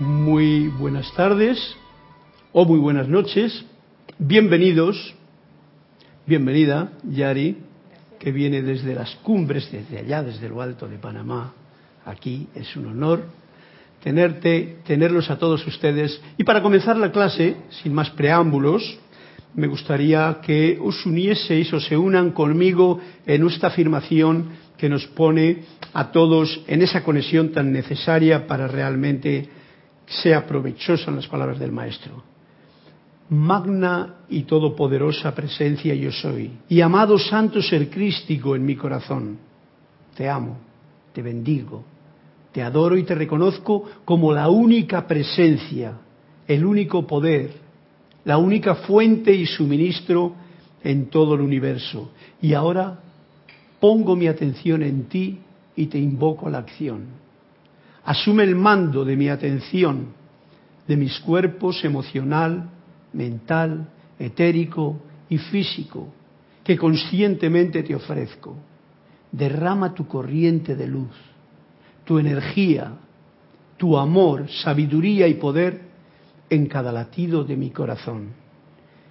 Muy buenas tardes o muy buenas noches. Bienvenidos, bienvenida Yari, que viene desde las cumbres, desde allá, desde lo alto de Panamá. Aquí es un honor tenerte, tenerlos a todos ustedes. Y para comenzar la clase, sin más preámbulos, me gustaría que os unieseis o se unan conmigo en esta afirmación que nos pone a todos en esa conexión tan necesaria para realmente sea provechosa en las palabras del Maestro. Magna y todopoderosa presencia yo soy, y amado santo ser crístico en mi corazón, te amo, te bendigo, te adoro y te reconozco como la única presencia, el único poder, la única fuente y suministro en todo el universo. Y ahora pongo mi atención en ti y te invoco a la acción. Asume el mando de mi atención, de mis cuerpos emocional, mental, etérico y físico, que conscientemente te ofrezco. Derrama tu corriente de luz, tu energía, tu amor, sabiduría y poder en cada latido de mi corazón.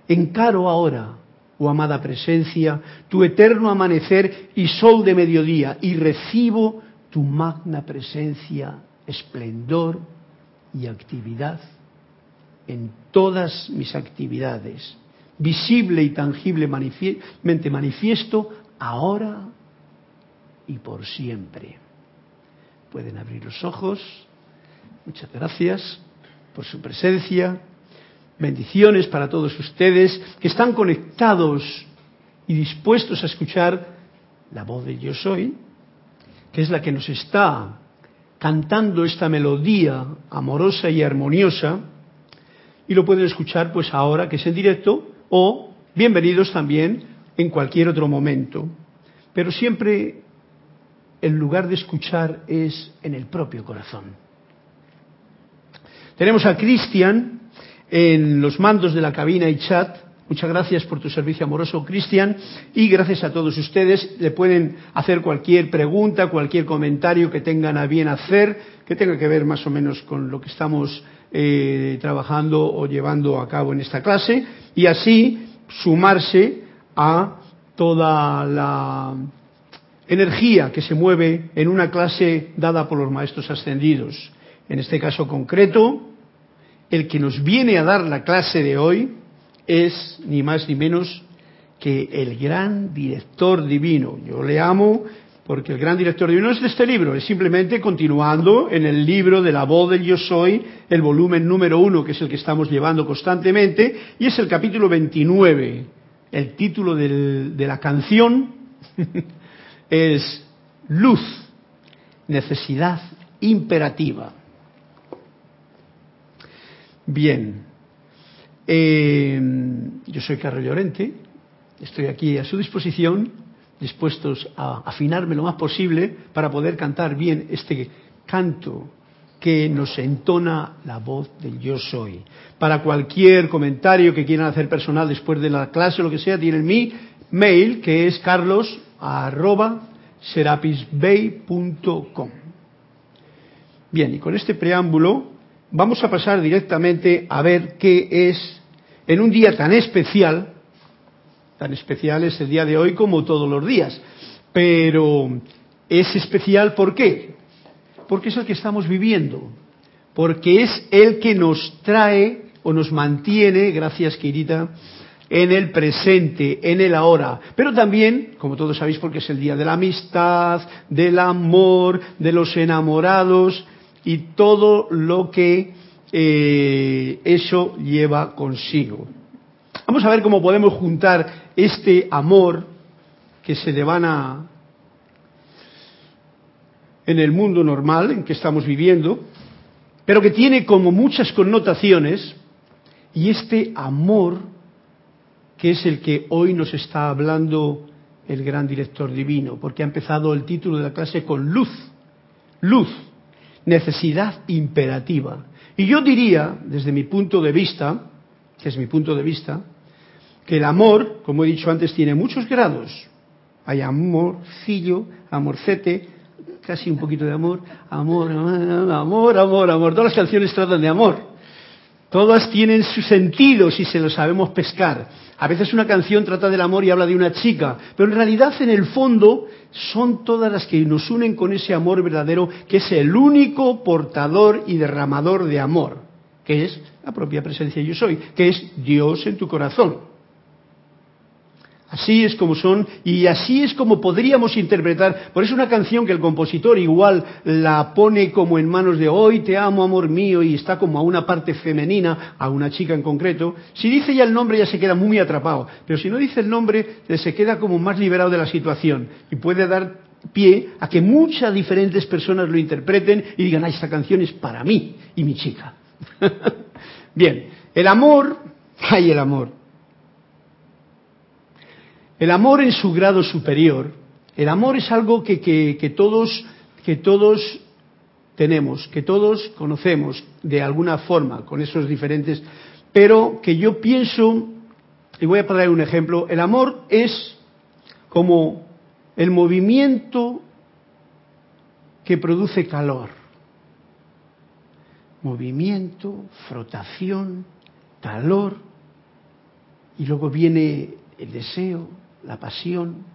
Encaro ahora, oh amada presencia, tu eterno amanecer y sol de mediodía, y recibo tu magna presencia, esplendor y actividad en todas mis actividades, visible y tangiblemente manifiesto ahora y por siempre. Pueden abrir los ojos. Muchas gracias por su presencia. Bendiciones para todos ustedes que están conectados y dispuestos a escuchar la voz de Yo Soy, que es la que nos está cantando esta melodía amorosa y armoniosa. Y lo pueden escuchar pues ahora que es en directo o bienvenidos también en cualquier otro momento. Pero siempre el lugar de escuchar es en el propio corazón. Tenemos a Cristian en los mandos de la cabina y chat. Muchas gracias por tu servicio amoroso, Cristian. Y gracias a todos ustedes. Le pueden hacer cualquier pregunta, cualquier comentario que tengan a bien hacer, que tenga que ver más o menos con lo que estamos eh, trabajando o llevando a cabo en esta clase. Y así sumarse a toda la energía que se mueve en una clase dada por los maestros ascendidos. En este caso concreto, el que nos viene a dar la clase de hoy es ni más ni menos que el gran director divino. Yo le amo porque el gran director divino es de este libro, es simplemente continuando en el libro de la voz del yo soy, el volumen número uno, que es el que estamos llevando constantemente, y es el capítulo 29. El título de la canción es Luz, necesidad imperativa. Bien, eh, yo soy Carlos Llorente, estoy aquí a su disposición, dispuestos a afinarme lo más posible para poder cantar bien este canto que nos entona la voz del yo soy. Para cualquier comentario que quieran hacer personal después de la clase o lo que sea, tienen mi mail que es carlos Bien, y con este preámbulo vamos a pasar directamente a ver qué es, en un día tan especial, tan especial es el día de hoy como todos los días, pero es especial ¿por qué? Porque es el que estamos viviendo, porque es el que nos trae o nos mantiene, gracias querida, en el presente, en el ahora, pero también, como todos sabéis, porque es el día de la amistad, del amor, de los enamorados, y todo lo que eh, eso lleva consigo. Vamos a ver cómo podemos juntar este amor que se devana en el mundo normal en que estamos viviendo, pero que tiene como muchas connotaciones, y este amor que es el que hoy nos está hablando el gran director divino, porque ha empezado el título de la clase con luz, luz, necesidad imperativa. Y yo diría, desde mi punto de vista, que es mi punto de vista, que el amor, como he dicho antes, tiene muchos grados. Hay amorcillo, amorcete, casi un poquito de amor, amor, amor, amor, amor. Todas las canciones tratan de amor. Todas tienen su sentido si se lo sabemos pescar. A veces una canción trata del amor y habla de una chica, pero en realidad en el fondo son todas las que nos unen con ese amor verdadero que es el único portador y derramador de amor, que es la propia presencia yo soy, que es Dios en tu corazón. Así es como son y así es como podríamos interpretar. Por eso una canción que el compositor igual la pone como en manos de hoy te amo, amor mío, y está como a una parte femenina, a una chica en concreto. Si dice ya el nombre ya se queda muy atrapado, pero si no dice el nombre se queda como más liberado de la situación y puede dar pie a que muchas diferentes personas lo interpreten y digan, ah, esta canción es para mí y mi chica. Bien, el amor, hay el amor. El amor en su grado superior, el amor es algo que, que, todos, que todos tenemos, que todos conocemos de alguna forma, con esos diferentes, pero que yo pienso, y voy a poner un ejemplo, el amor es como el movimiento que produce calor. Movimiento, frotación, calor, y luego viene el deseo, la pasión.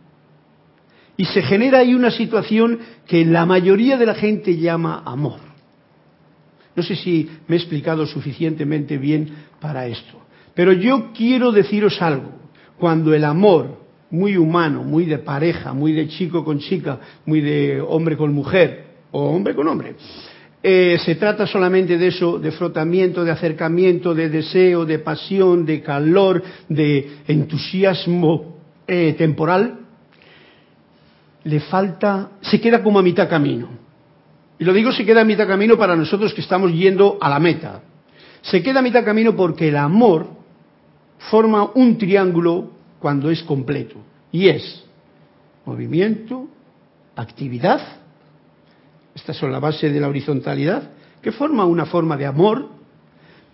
Y se genera ahí una situación que la mayoría de la gente llama amor. No sé si me he explicado suficientemente bien para esto. Pero yo quiero deciros algo. Cuando el amor, muy humano, muy de pareja, muy de chico con chica, muy de hombre con mujer, o hombre con hombre, eh, se trata solamente de eso, de frotamiento, de acercamiento, de deseo, de pasión, de calor, de entusiasmo eh, temporal, le falta, se queda como a mitad camino. Y lo digo se queda a mitad camino para nosotros que estamos yendo a la meta. Se queda a mitad camino porque el amor forma un triángulo cuando es completo. Y es movimiento, actividad, estas son la base de la horizontalidad, que forma una forma de amor,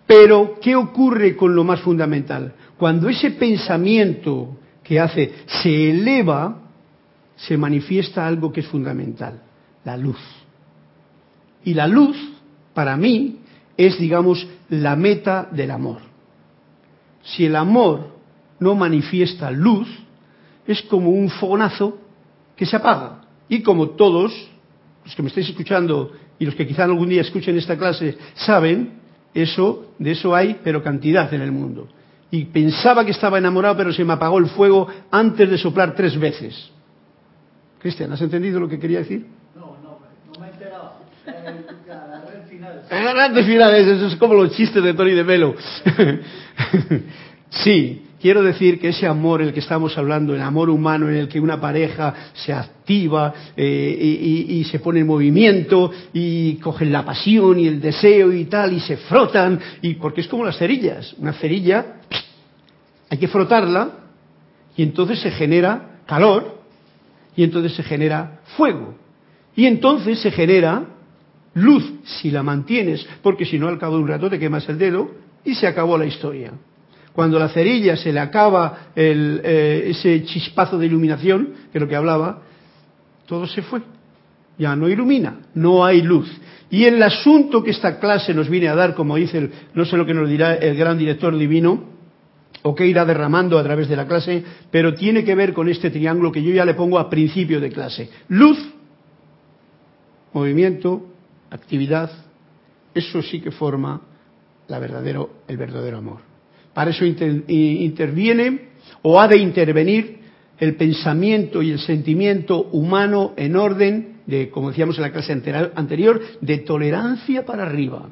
pero ¿qué ocurre con lo más fundamental? Cuando ese pensamiento que hace, se eleva, se manifiesta algo que es fundamental, la luz. Y la luz, para mí, es, digamos, la meta del amor. Si el amor no manifiesta luz, es como un fogonazo que se apaga. Y como todos, los que me estáis escuchando y los que quizá algún día escuchen esta clase, saben, eso, de eso hay, pero cantidad en el mundo y pensaba que estaba enamorado, pero se me apagó el fuego antes de soplar tres veces. Cristian, ¿has entendido lo que quería decir? No, no, no me he enterado. La red final. La red final, eso es como los chistes de Tony de Melo. sí, quiero decir que ese amor el que estamos hablando, el amor humano en el que una pareja se activa eh, y, y, se pone en movimiento y cogen la pasión y el deseo y tal y se frotan, y porque es como las cerillas. Una cerilla hay que frotarla y entonces se genera calor y entonces se genera fuego. Y entonces se genera luz si la mantienes, porque si no al cabo de un rato te quemas el dedo y se acabó la historia. Cuando la cerilla se le acaba eh, ese chispazo de iluminación, que es lo que hablaba, todo se fue. Ya no ilumina, no hay luz. Y el asunto que esta clase nos viene a dar, como dice, el, no sé lo que nos dirá el gran director divino, o que irá derramando a través de la clase, pero tiene que ver con este triángulo que yo ya le pongo a principio de clase. Luz, movimiento, actividad, eso sí que forma la verdadero, el verdadero amor. Para eso interviene o ha de intervenir el pensamiento y el sentimiento humano en orden de, como decíamos en la clase anterior, de tolerancia para arriba.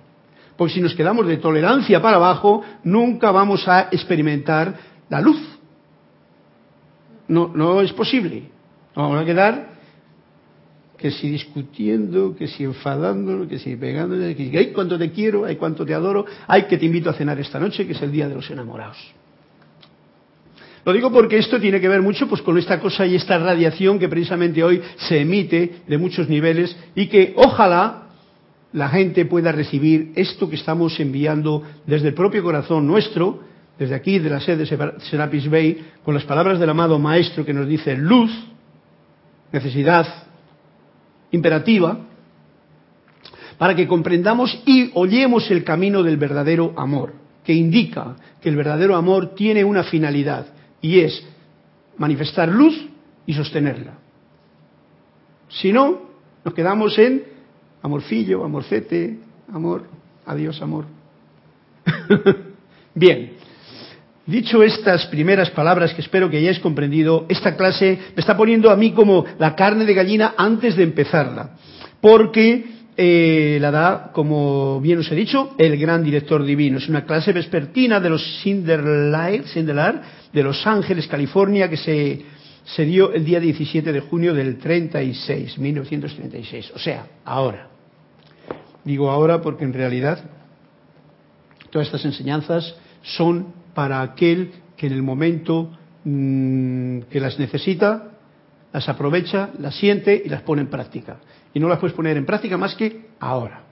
Porque si nos quedamos de tolerancia para abajo, nunca vamos a experimentar la luz. No, no es posible. vamos a quedar que si discutiendo, que si enfadando, que si pegando, que si, ay, cuánto te quiero, ay, cuánto te adoro, ay, que te invito a cenar esta noche, que es el día de los enamorados. Lo digo porque esto tiene que ver mucho pues, con esta cosa y esta radiación que precisamente hoy se emite de muchos niveles y que ojalá la gente pueda recibir esto que estamos enviando desde el propio corazón nuestro, desde aquí, de la sede de Serapis Bay, con las palabras del amado Maestro que nos dice luz, necesidad, imperativa para que comprendamos y oyemos el camino del verdadero amor, que indica que el verdadero amor tiene una finalidad y es manifestar luz y sostenerla. Si no, nos quedamos en amorcillo, amorcete, amor, adiós amor. Bien, dicho estas primeras palabras que espero que hayáis comprendido, esta clase me está poniendo a mí como la carne de gallina antes de empezarla, porque eh, la da, como bien os he dicho, el gran director divino. Es una clase vespertina de los Sindelar, de Los Ángeles, California, que se, se dio el día 17 de junio del 36, 1936. O sea, ahora. Digo ahora porque en realidad todas estas enseñanzas son para aquel que en el momento mmm, que las necesita, las aprovecha, las siente y las pone en práctica y no las puedes poner en práctica más que ahora.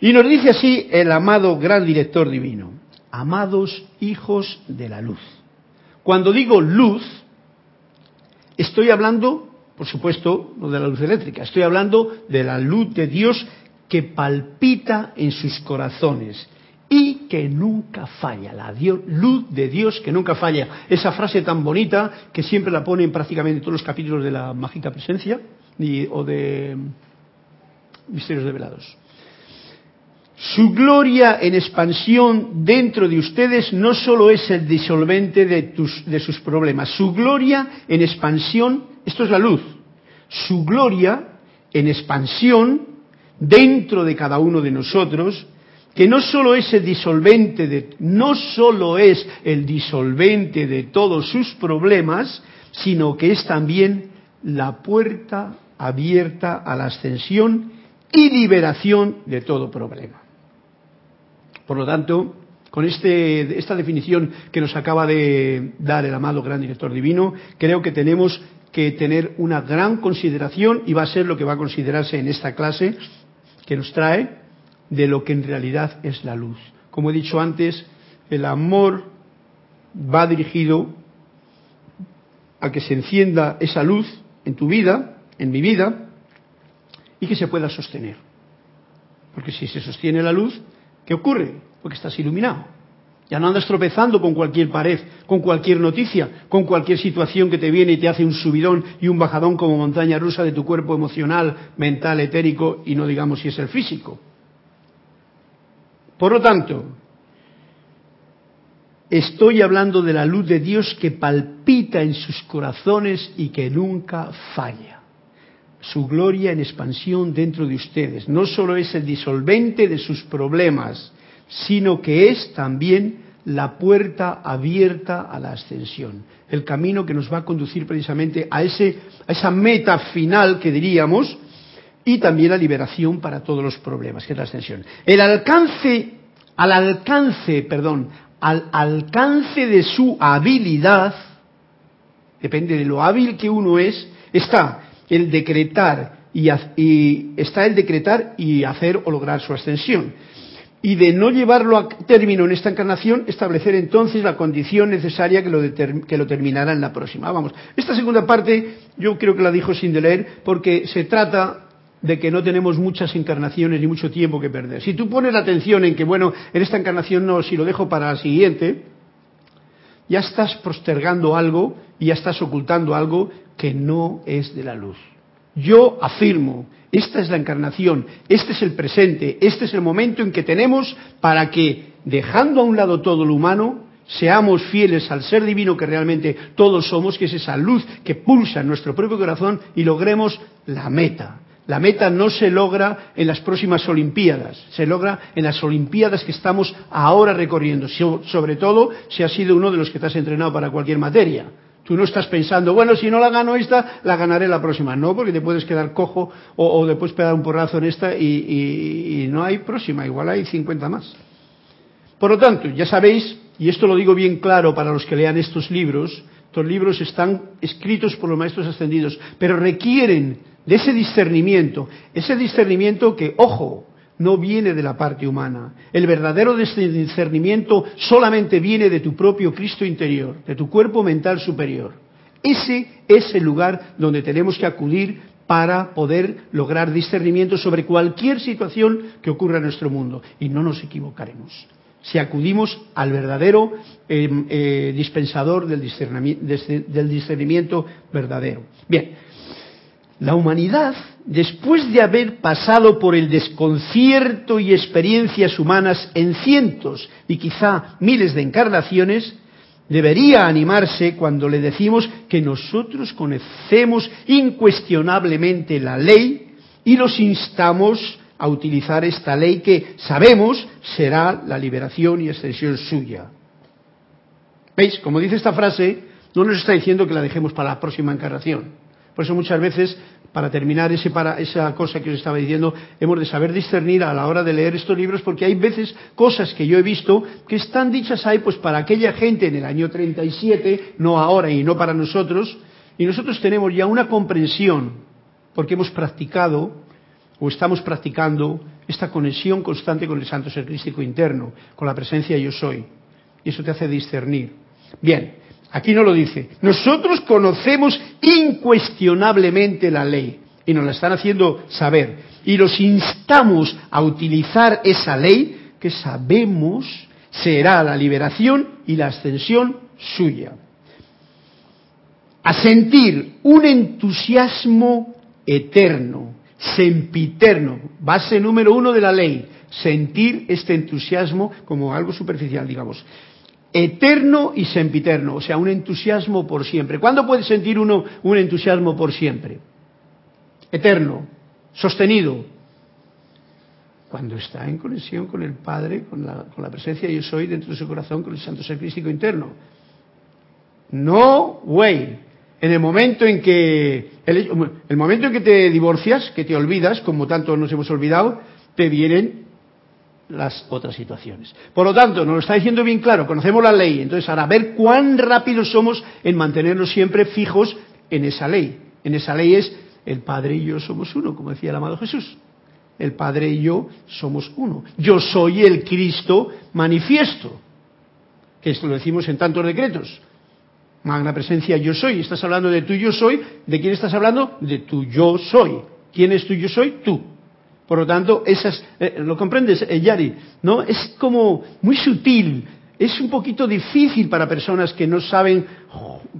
Y nos dice así el amado gran director divino, amados hijos de la luz. Cuando digo luz, estoy hablando, por supuesto, no de la luz eléctrica, estoy hablando de la luz de Dios que palpita en sus corazones que nunca falla, la luz de Dios que nunca falla. Esa frase tan bonita que siempre la pone en prácticamente todos los capítulos de la mágica presencia, o de misterios revelados. Su gloria en expansión dentro de ustedes no solo es el disolvente de sus problemas, su gloria en expansión, esto es la luz, su gloria en expansión dentro de cada uno de nosotros, que no solo es el disolvente de, no solo es el disolvente de todos sus problemas, sino que es también la puerta abierta a la ascensión y liberación de todo problema. Por lo tanto, con este, esta definición que nos acaba de dar el amado gran director divino, creo que tenemos que tener una gran consideración y va a ser lo que va a considerarse en esta clase que nos trae de lo que en realidad es la luz. Como he dicho antes, el amor va dirigido a que se encienda esa luz en tu vida en mi vida y que se pueda sostener. Porque si se sostiene la luz, ¿qué ocurre? Porque estás iluminado. Ya no andas tropezando con cualquier pared, con cualquier noticia, con cualquier situación que te viene y te hace un subidón y un bajadón como montaña rusa de tu cuerpo emocional, mental, etérico y no digamos si es el físico. Por lo tanto, estoy hablando de la luz de Dios que palpita en sus corazones y que nunca falla su gloria en expansión dentro de ustedes. No solo es el disolvente de sus problemas, sino que es también la puerta abierta a la ascensión, el camino que nos va a conducir precisamente a, ese, a esa meta final que diríamos, y también la liberación para todos los problemas, que es la ascensión. El alcance, al alcance, perdón, al alcance de su habilidad, depende de lo hábil que uno es, está el decretar y, está el decretar y hacer o lograr su ascensión. Y de no llevarlo a término en esta encarnación, establecer entonces la condición necesaria que lo, que lo terminara en la próxima. Vamos, esta segunda parte yo creo que la dijo sin leer porque se trata de que no tenemos muchas encarnaciones ni mucho tiempo que perder. Si tú pones la atención en que, bueno, en esta encarnación no, si lo dejo para la siguiente, ya estás postergando algo y ya estás ocultando algo que no es de la luz. Yo afirmo, esta es la encarnación, este es el presente, este es el momento en que tenemos para que, dejando a un lado todo lo humano, seamos fieles al ser divino que realmente todos somos, que es esa luz que pulsa en nuestro propio corazón y logremos la meta. La meta no se logra en las próximas Olimpiadas, se logra en las Olimpiadas que estamos ahora recorriendo, sobre todo si has sido uno de los que te has entrenado para cualquier materia. Tú no estás pensando, bueno, si no la gano esta, la ganaré la próxima. No, porque te puedes quedar cojo o, después pegar un porrazo en esta y, y no hay próxima, igual hay 50 más. Por lo tanto, ya sabéis, y esto lo digo bien claro para los que lean estos libros, estos libros están escritos por los maestros ascendidos, pero requieren de ese discernimiento, ese discernimiento que, ojo, no viene de la parte humana. El verdadero discernimiento solamente viene de tu propio Cristo interior, de tu cuerpo mental superior. Ese es el lugar donde tenemos que acudir para poder lograr discernimiento sobre cualquier situación que ocurra en nuestro mundo. Y no nos equivocaremos si acudimos al verdadero eh, eh, dispensador del discernimiento, del discernimiento verdadero. Bien, la humanidad, después de haber pasado por el desconcierto y experiencias humanas en cientos y quizá miles de encarnaciones, debería animarse cuando le decimos que nosotros conocemos incuestionablemente la ley y los instamos a utilizar esta ley que sabemos será la liberación y extensión suya. ¿Veis? Como dice esta frase, no nos está diciendo que la dejemos para la próxima encarnación. Por eso muchas veces, para terminar ese para, esa cosa que os estaba diciendo, hemos de saber discernir a la hora de leer estos libros, porque hay veces cosas que yo he visto que están dichas ahí pues para aquella gente en el año 37, no ahora y no para nosotros, y nosotros tenemos ya una comprensión, porque hemos practicado o estamos practicando esta conexión constante con el santo ser crístico interno, con la presencia yo soy. Y eso te hace discernir. Bien, aquí no lo dice. Nosotros conocemos incuestionablemente la ley y nos la están haciendo saber. Y los instamos a utilizar esa ley que sabemos será la liberación y la ascensión suya. A sentir un entusiasmo eterno sempiterno, base número uno de la ley, sentir este entusiasmo como algo superficial, digamos. Eterno y sempiterno, o sea, un entusiasmo por siempre. ¿Cuándo puede sentir uno un entusiasmo por siempre? Eterno, sostenido. Cuando está en conexión con el Padre, con la, con la presencia yo soy dentro de su corazón, con el Santo Ser Crístico interno. No way. En el momento en que el, momento en que te divorcias, que te olvidas, como tanto nos hemos olvidado, te vienen las otras situaciones. Por lo tanto, nos lo está diciendo bien claro, conocemos la ley, entonces ahora ver cuán rápidos somos en mantenernos siempre fijos en esa ley. En esa ley es el Padre y yo somos uno, como decía el amado Jesús. El Padre y yo somos uno. Yo soy el Cristo manifiesto, que esto lo decimos en tantos decretos. Magna presencia yo soy. Estás hablando de tu yo soy. ¿De quién estás hablando? De tu yo soy. ¿Quién es tu yo soy? Tú. Por lo tanto, esas, eh, ¿lo comprendes, eh, Yari? ¿No? Es como muy sutil. Es un poquito difícil para personas que no saben,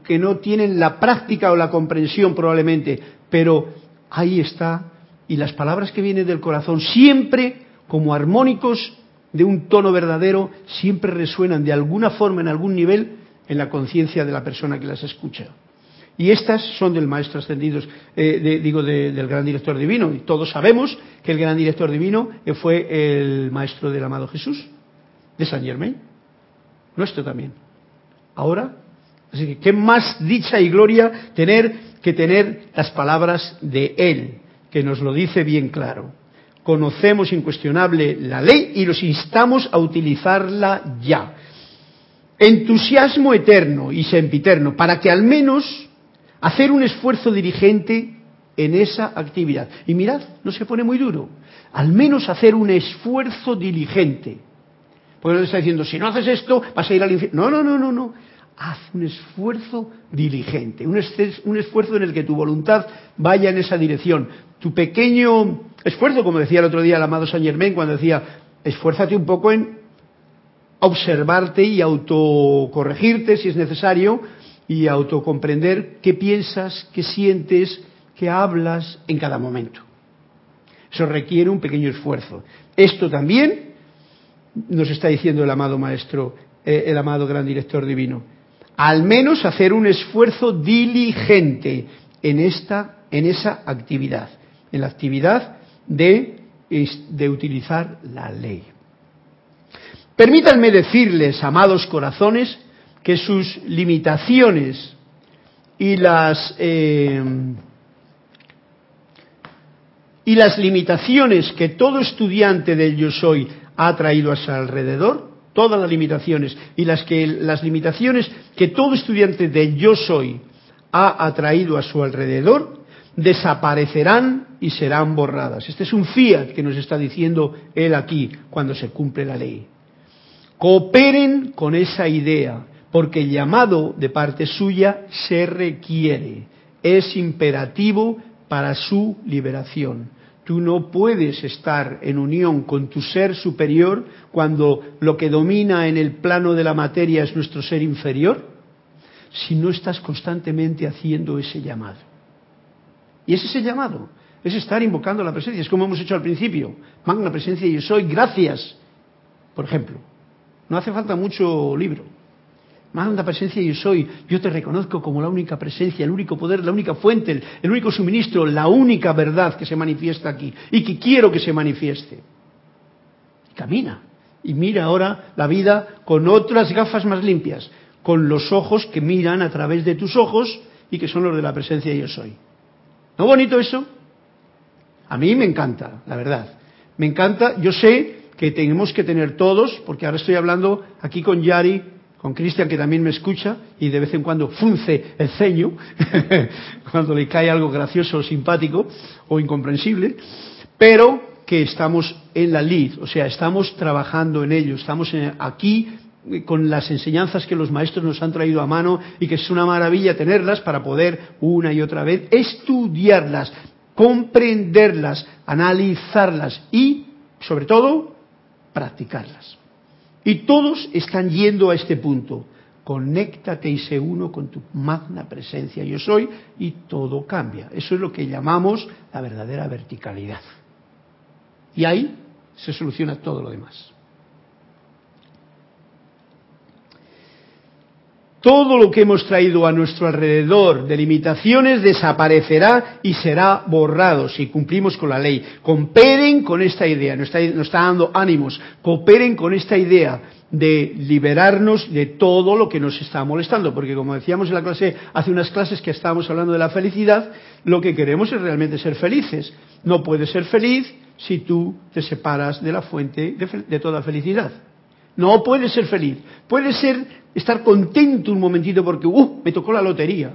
que no tienen la práctica o la comprensión probablemente. Pero ahí está. Y las palabras que vienen del corazón siempre como armónicos de un tono verdadero, siempre resuenan de alguna forma, en algún nivel, en la conciencia de la persona que las escucha. Y estas son del Maestro Ascendido, eh, digo, del Gran Director Divino. Y todos sabemos que el Gran Director Divino fue el Maestro del amado Jesús, de San Germain, nuestro también. Ahora, así que qué más dicha y gloria tener que tener las palabras de Él, que nos lo dice bien claro. Conocemos incuestionable la ley y los instamos a utilizarla ya entusiasmo eterno y sempiterno para que al menos hacer un esfuerzo dirigente en esa actividad. Y mirad, no se pone muy duro. Al menos hacer un esfuerzo diligente. Porque no está diciendo, si no haces esto, vas a ir al infierno. No, no, no, no, no. Haz un esfuerzo diligente, un, un esfuerzo en el que tu voluntad vaya en esa dirección. Tu pequeño esfuerzo, como decía el otro día el amado Saint Germain, cuando decía, esfuérzate un poco en observarte y autocorregirte si es necesario y autocomprender qué piensas, qué sientes, qué hablas en cada momento. Eso requiere un pequeño esfuerzo. Esto también nos está diciendo el amado maestro, eh, el amado gran director divino. Al menos hacer un esfuerzo diligente en esta, en esa actividad, en la actividad de, de utilizar la ley. Permítanme decirles, amados corazones, que sus limitaciones y las eh, y las limitaciones que todo estudiante del yo soy ha traído a su alrededor, todas las limitaciones y las que las limitaciones que todo estudiante del yo soy ha atraído a su alrededor desaparecerán y serán borradas. Este es un fiat que nos está diciendo él aquí cuando se cumple la ley. Cooperen con esa idea, porque el llamado de parte suya se requiere. Es imperativo para su liberación. Tú no puedes estar en unión con tu ser superior cuando lo que domina en el plano de la materia es nuestro ser inferior, si no estás constantemente haciendo ese llamado. Y es ese llamado, es estar invocando la presencia, es como hemos hecho al principio. Magna presencia yo soy, gracias. Por ejemplo, no hace falta mucho libro. Magna presencia yo soy, yo te reconozco como la única presencia, el único poder, la única fuente, el, único suministro, la única verdad que se manifiesta aquí y que quiero que se manifieste. Camina y mira ahora la vida con otras gafas más limpias, con los ojos que miran a través de tus ojos y que son los de la presencia yo soy. ¿No bonito eso? A mí me encanta, la verdad. Me encanta, yo sé que tenemos que tener todos, porque ahora estoy hablando aquí con Yari, con Cristian que también me escucha y de vez en cuando frunce el ceño cuando le cae algo gracioso o simpático o incomprensible, pero que estamos en la lid, o sea, estamos trabajando en ello, estamos aquí con las enseñanzas que los maestros nos han traído a mano y que es una maravilla tenerlas para poder una y otra vez estudiarlas, comprenderlas, analizarlas y, sobre todo, practicarlas. Y todos están yendo a este punto. Conéctate y sé uno con tu magna presencia yo soy y todo cambia. Eso es lo que llamamos la verdadera verticalidad. Y ahí se soluciona todo lo demás. Todo lo que hemos traído a nuestro alrededor de limitaciones desaparecerá y será borrado si cumplimos con la ley. Cooperen con esta idea, nos está, dando ánimos, cooperen con esta idea de liberarnos de todo lo que nos está molestando, porque como decíamos en la clase, hace unas clases que estábamos hablando de la felicidad, lo que queremos es realmente ser felices. No puedes ser feliz si tú te separas de la fuente de toda felicidad. No puedes ser feliz. Puedes ser estar contento un momentito porque, uh, me tocó la lotería.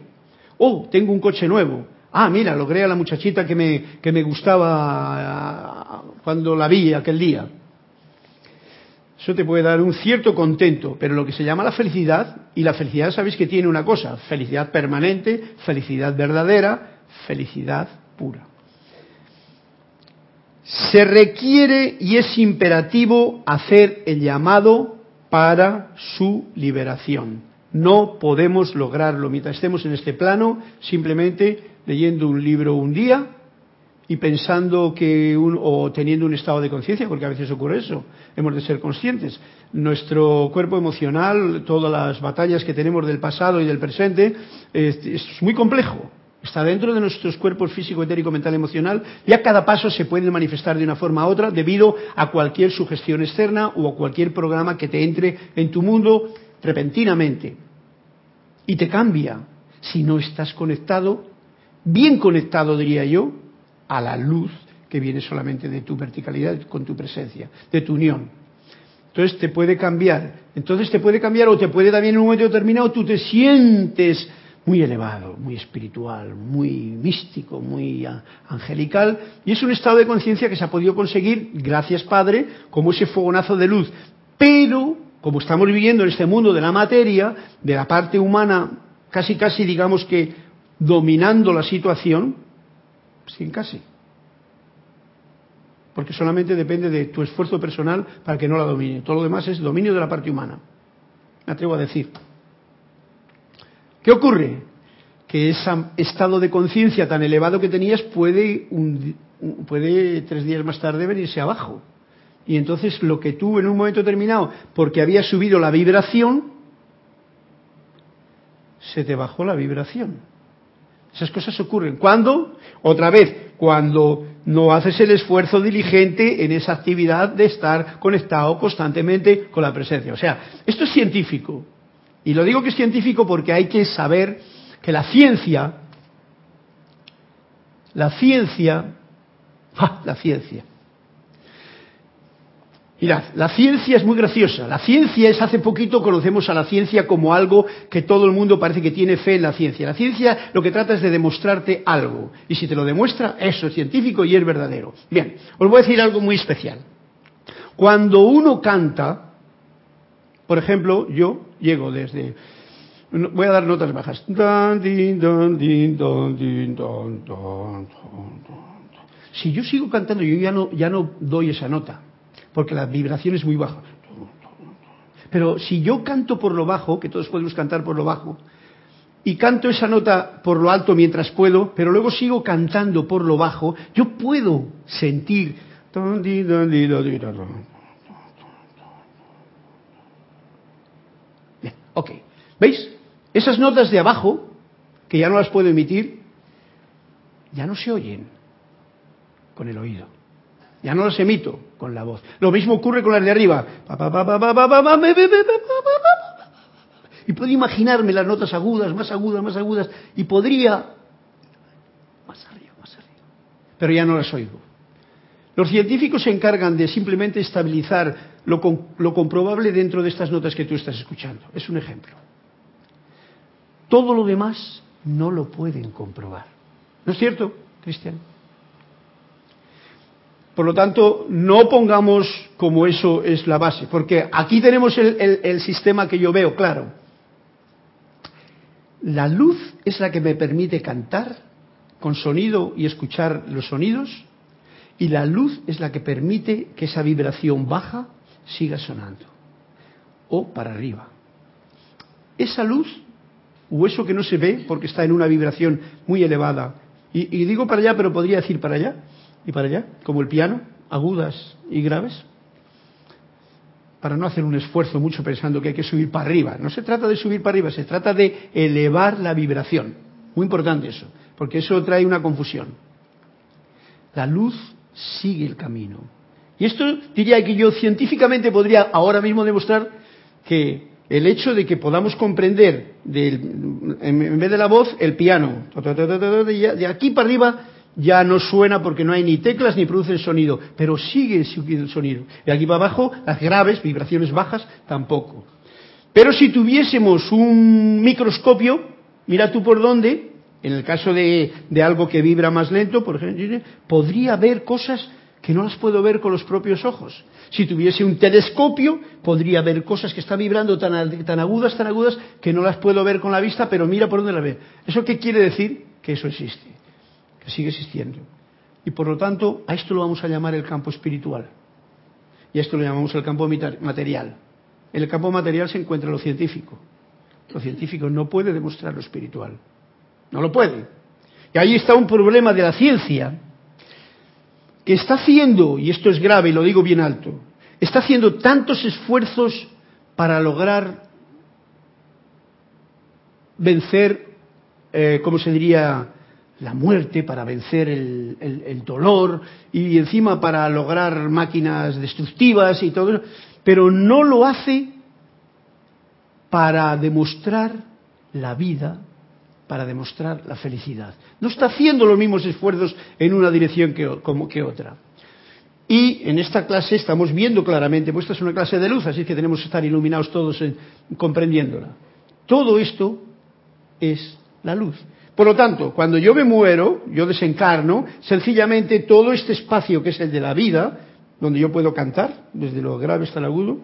Oh, tengo un coche nuevo. Ah, mira, logré a la muchachita que me, que me gustaba cuando la vi aquel día. Eso te puede dar un cierto contento, pero lo que se llama la felicidad, y la felicidad sabéis que tiene una cosa, felicidad permanente, felicidad verdadera, felicidad pura. Se requiere y es imperativo hacer el llamado para su liberación. No podemos lograrlo mientras estemos en este plano simplemente leyendo un libro un día y pensando que o teniendo un estado de conciencia, porque a veces ocurre eso, hemos de ser conscientes. Nuestro cuerpo emocional, todas las batallas que tenemos del pasado y del presente, es, es muy complejo está dentro de nuestros cuerpos físico, etérico, mental, emocional, y a cada paso se puede manifestar de una forma u otra debido a cualquier sugestión externa o a cualquier programa que te entre en tu mundo repentinamente. Y te cambia si no estás conectado, bien conectado diría yo, a la luz que viene solamente de tu verticalidad con tu presencia, de tu unión. Entonces te puede cambiar. Entonces te puede cambiar o te puede también en un momento determinado tú te sientes muy elevado, muy espiritual, muy místico, muy angelical, y es un estado de conciencia que se ha podido conseguir, gracias Padre, como ese fogonazo de luz. Pero, como estamos viviendo en este mundo de la materia, de la parte humana, casi casi digamos que dominando la situación, sin casi. Porque solamente depende de tu esfuerzo personal para que no la domine. Todo lo demás es dominio de la parte humana. Me atrevo a decir. ¿Qué ocurre? Que ese estado de conciencia tan elevado que tenías puede, puede tres días más tarde venirse abajo. Y entonces lo que tú en un momento determinado, porque había subido la vibración, se te bajó la vibración. Esas cosas ocurren. ¿Cuándo? Otra vez, cuando no haces el esfuerzo diligente en esa actividad de estar conectado constantemente con la presencia. O sea, esto es científico. Y lo digo que es científico porque hay que saber que la ciencia, la ciencia, ¡ah, la ciencia. Mirad, la ciencia es muy graciosa. La ciencia es, hace poquito conocemos a la ciencia como algo que todo el mundo parece que tiene fe en la ciencia. La ciencia lo que trata es de demostrarte algo. Y si te lo demuestra, eso es científico y es verdadero. Bien, os voy a decir algo muy especial. Cuando uno canta, por ejemplo, yo llego desde Voy a dar notas bajas. Si yo sigo cantando, yo ya no, ya no doy esa nota, porque la vibración es muy baja. Pero si yo canto por lo bajo, que todos podemos cantar por lo bajo, y canto esa nota por lo alto mientras puedo, pero luego sigo cantando por lo bajo, yo puedo sentir. Ok. ¿Veis? Esas notas de abajo, que ya no las puedo emitir, ya no se oyen con el oído. Ya no las emito con la voz. Lo mismo ocurre con las de arriba. Y puedo imaginarme las notas agudas, más agudas, más agudas, y podría... Más arriba, más arriba. Pero ya no las oigo. Los científicos se encargan de simplemente estabilizar lo, com- lo comprobable dentro de estas notas que tú estás escuchando. Es un ejemplo. Todo lo demás no lo pueden comprobar. ¿No es cierto, Cristian? Por lo tanto, no pongamos como eso es la base, porque aquí tenemos el- el sistema que yo veo, claro. La luz es la que me permite cantar con sonido y escuchar los sonidos, y la luz es la que permite que esa vibración baja siga sonando, o para arriba. Esa luz, o eso que no se ve porque está en una vibración muy elevada, y, y digo para allá, pero podría decir para allá, y para allá, como el piano, agudas y graves, para no hacer un esfuerzo mucho pensando que hay que subir para arriba. No se trata de subir para arriba, se trata de elevar la vibración. Muy importante eso, porque eso trae una confusión. La luz sigue el camino. Y esto diría que yo científicamente podría ahora mismo demostrar que el hecho de que podamos comprender en vez de la voz el piano, de aquí para arriba ya no suena porque no hay ni teclas ni producen sonido, pero sigue el sonido. De aquí para abajo, las graves, vibraciones bajas, tampoco. Pero si tuviésemos un microscopio, mira tú por dónde, en el caso de, de algo que vibra más lento, por ejemplo, podría ver cosas que no las puedo ver con los propios ojos. Si tuviese un telescopio, podría ver cosas que están vibrando tan, tan agudas, tan agudas, que no las puedo ver con la vista, pero mira por dónde las ve. ¿Eso qué quiere decir? Que eso existe, que sigue existiendo. Y por lo tanto, a esto lo vamos a llamar el campo espiritual. Y a esto lo llamamos el campo material. En el campo material se encuentra lo científico. Lo científico no puede demostrar lo espiritual. No lo puede. Y ahí está un problema de la ciencia que está haciendo, y esto es grave y lo digo bien alto, está haciendo tantos esfuerzos para lograr vencer, eh, ¿cómo se diría?, la muerte, para vencer el, el- el dolor y encima para lograr máquinas destructivas y todo eso, pero no lo hace para demostrar la vida, para demostrar la felicidad. No está haciendo los mismos esfuerzos en una dirección que, como que otra. Y en esta clase estamos viendo claramente, pues esta es una clase de luz, así que tenemos que estar iluminados todos en- comprendiéndola. Todo esto es la luz. Por lo tanto, cuando yo me muero, yo desencarno, sencillamente todo este espacio que es el de la vida, donde yo puedo cantar, desde lo grave hasta lo agudo,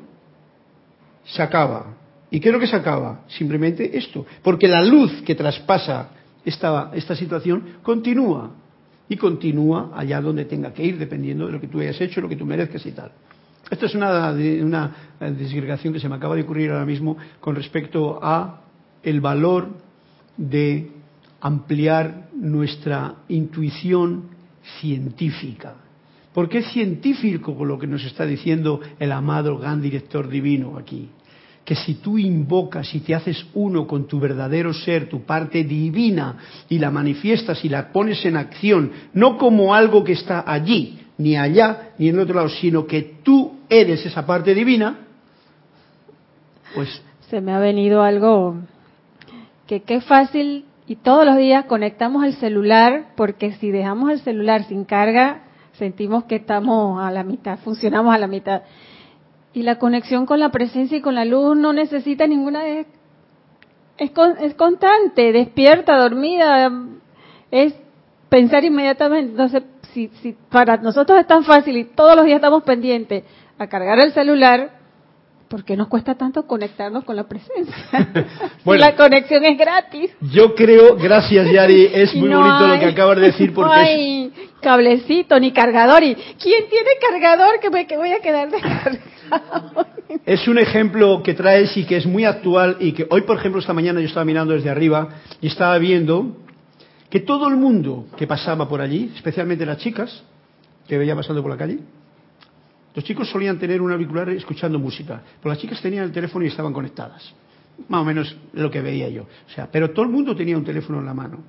se acaba. ¿Y qué es lo que se acaba? Simplemente esto. Porque la luz que traspasa esta, esta situación continúa. Y continúa allá donde tenga que ir, dependiendo de lo que tú hayas hecho, lo que tú merezcas y tal. Esto es una, una disgregación que se me acaba de ocurrir ahora mismo con respecto a el valor de ampliar nuestra intuición científica. Porque es científico con lo que nos está diciendo el amado gran director divino aquí. Que si tú invocas y te haces uno con tu verdadero ser, tu parte divina, y la manifiestas y la pones en acción, no como algo que está allí, ni allá, ni en otro lado, sino que tú eres esa parte divina, pues Se me ha venido algo que qué fácil y todos los días conectamos el celular porque si dejamos el celular sin carga sentimos que estamos a la mitad, funcionamos a la mitad. Y la conexión con la presencia y con la luz no necesita ninguna de es, con- es constante, despierta, dormida, es pensar inmediatamente. Entonces, si, si para nosotros es tan fácil y todos los días estamos pendientes a cargar el celular, ¿Por qué nos cuesta tanto conectarnos con la presencia? Bueno. la conexión es gratis. Yo creo, gracias Yari, es muy no bonito lo que acabas de decir porque no es- hay cablecito ni cargador. ¿Y quién tiene cargador que me que voy a quedar descargado? Es un ejemplo que traes y que es muy actual y que hoy, por ejemplo, esta mañana yo estaba mirando desde arriba y estaba viendo que todo el mundo que pasaba por allí, especialmente las chicas que veía pasando por la calle, los chicos solían tener un auricular escuchando música, pero las chicas tenían el teléfono y estaban conectadas. Más o menos lo que veía yo. O sea, pero todo el mundo tenía un teléfono en la mano.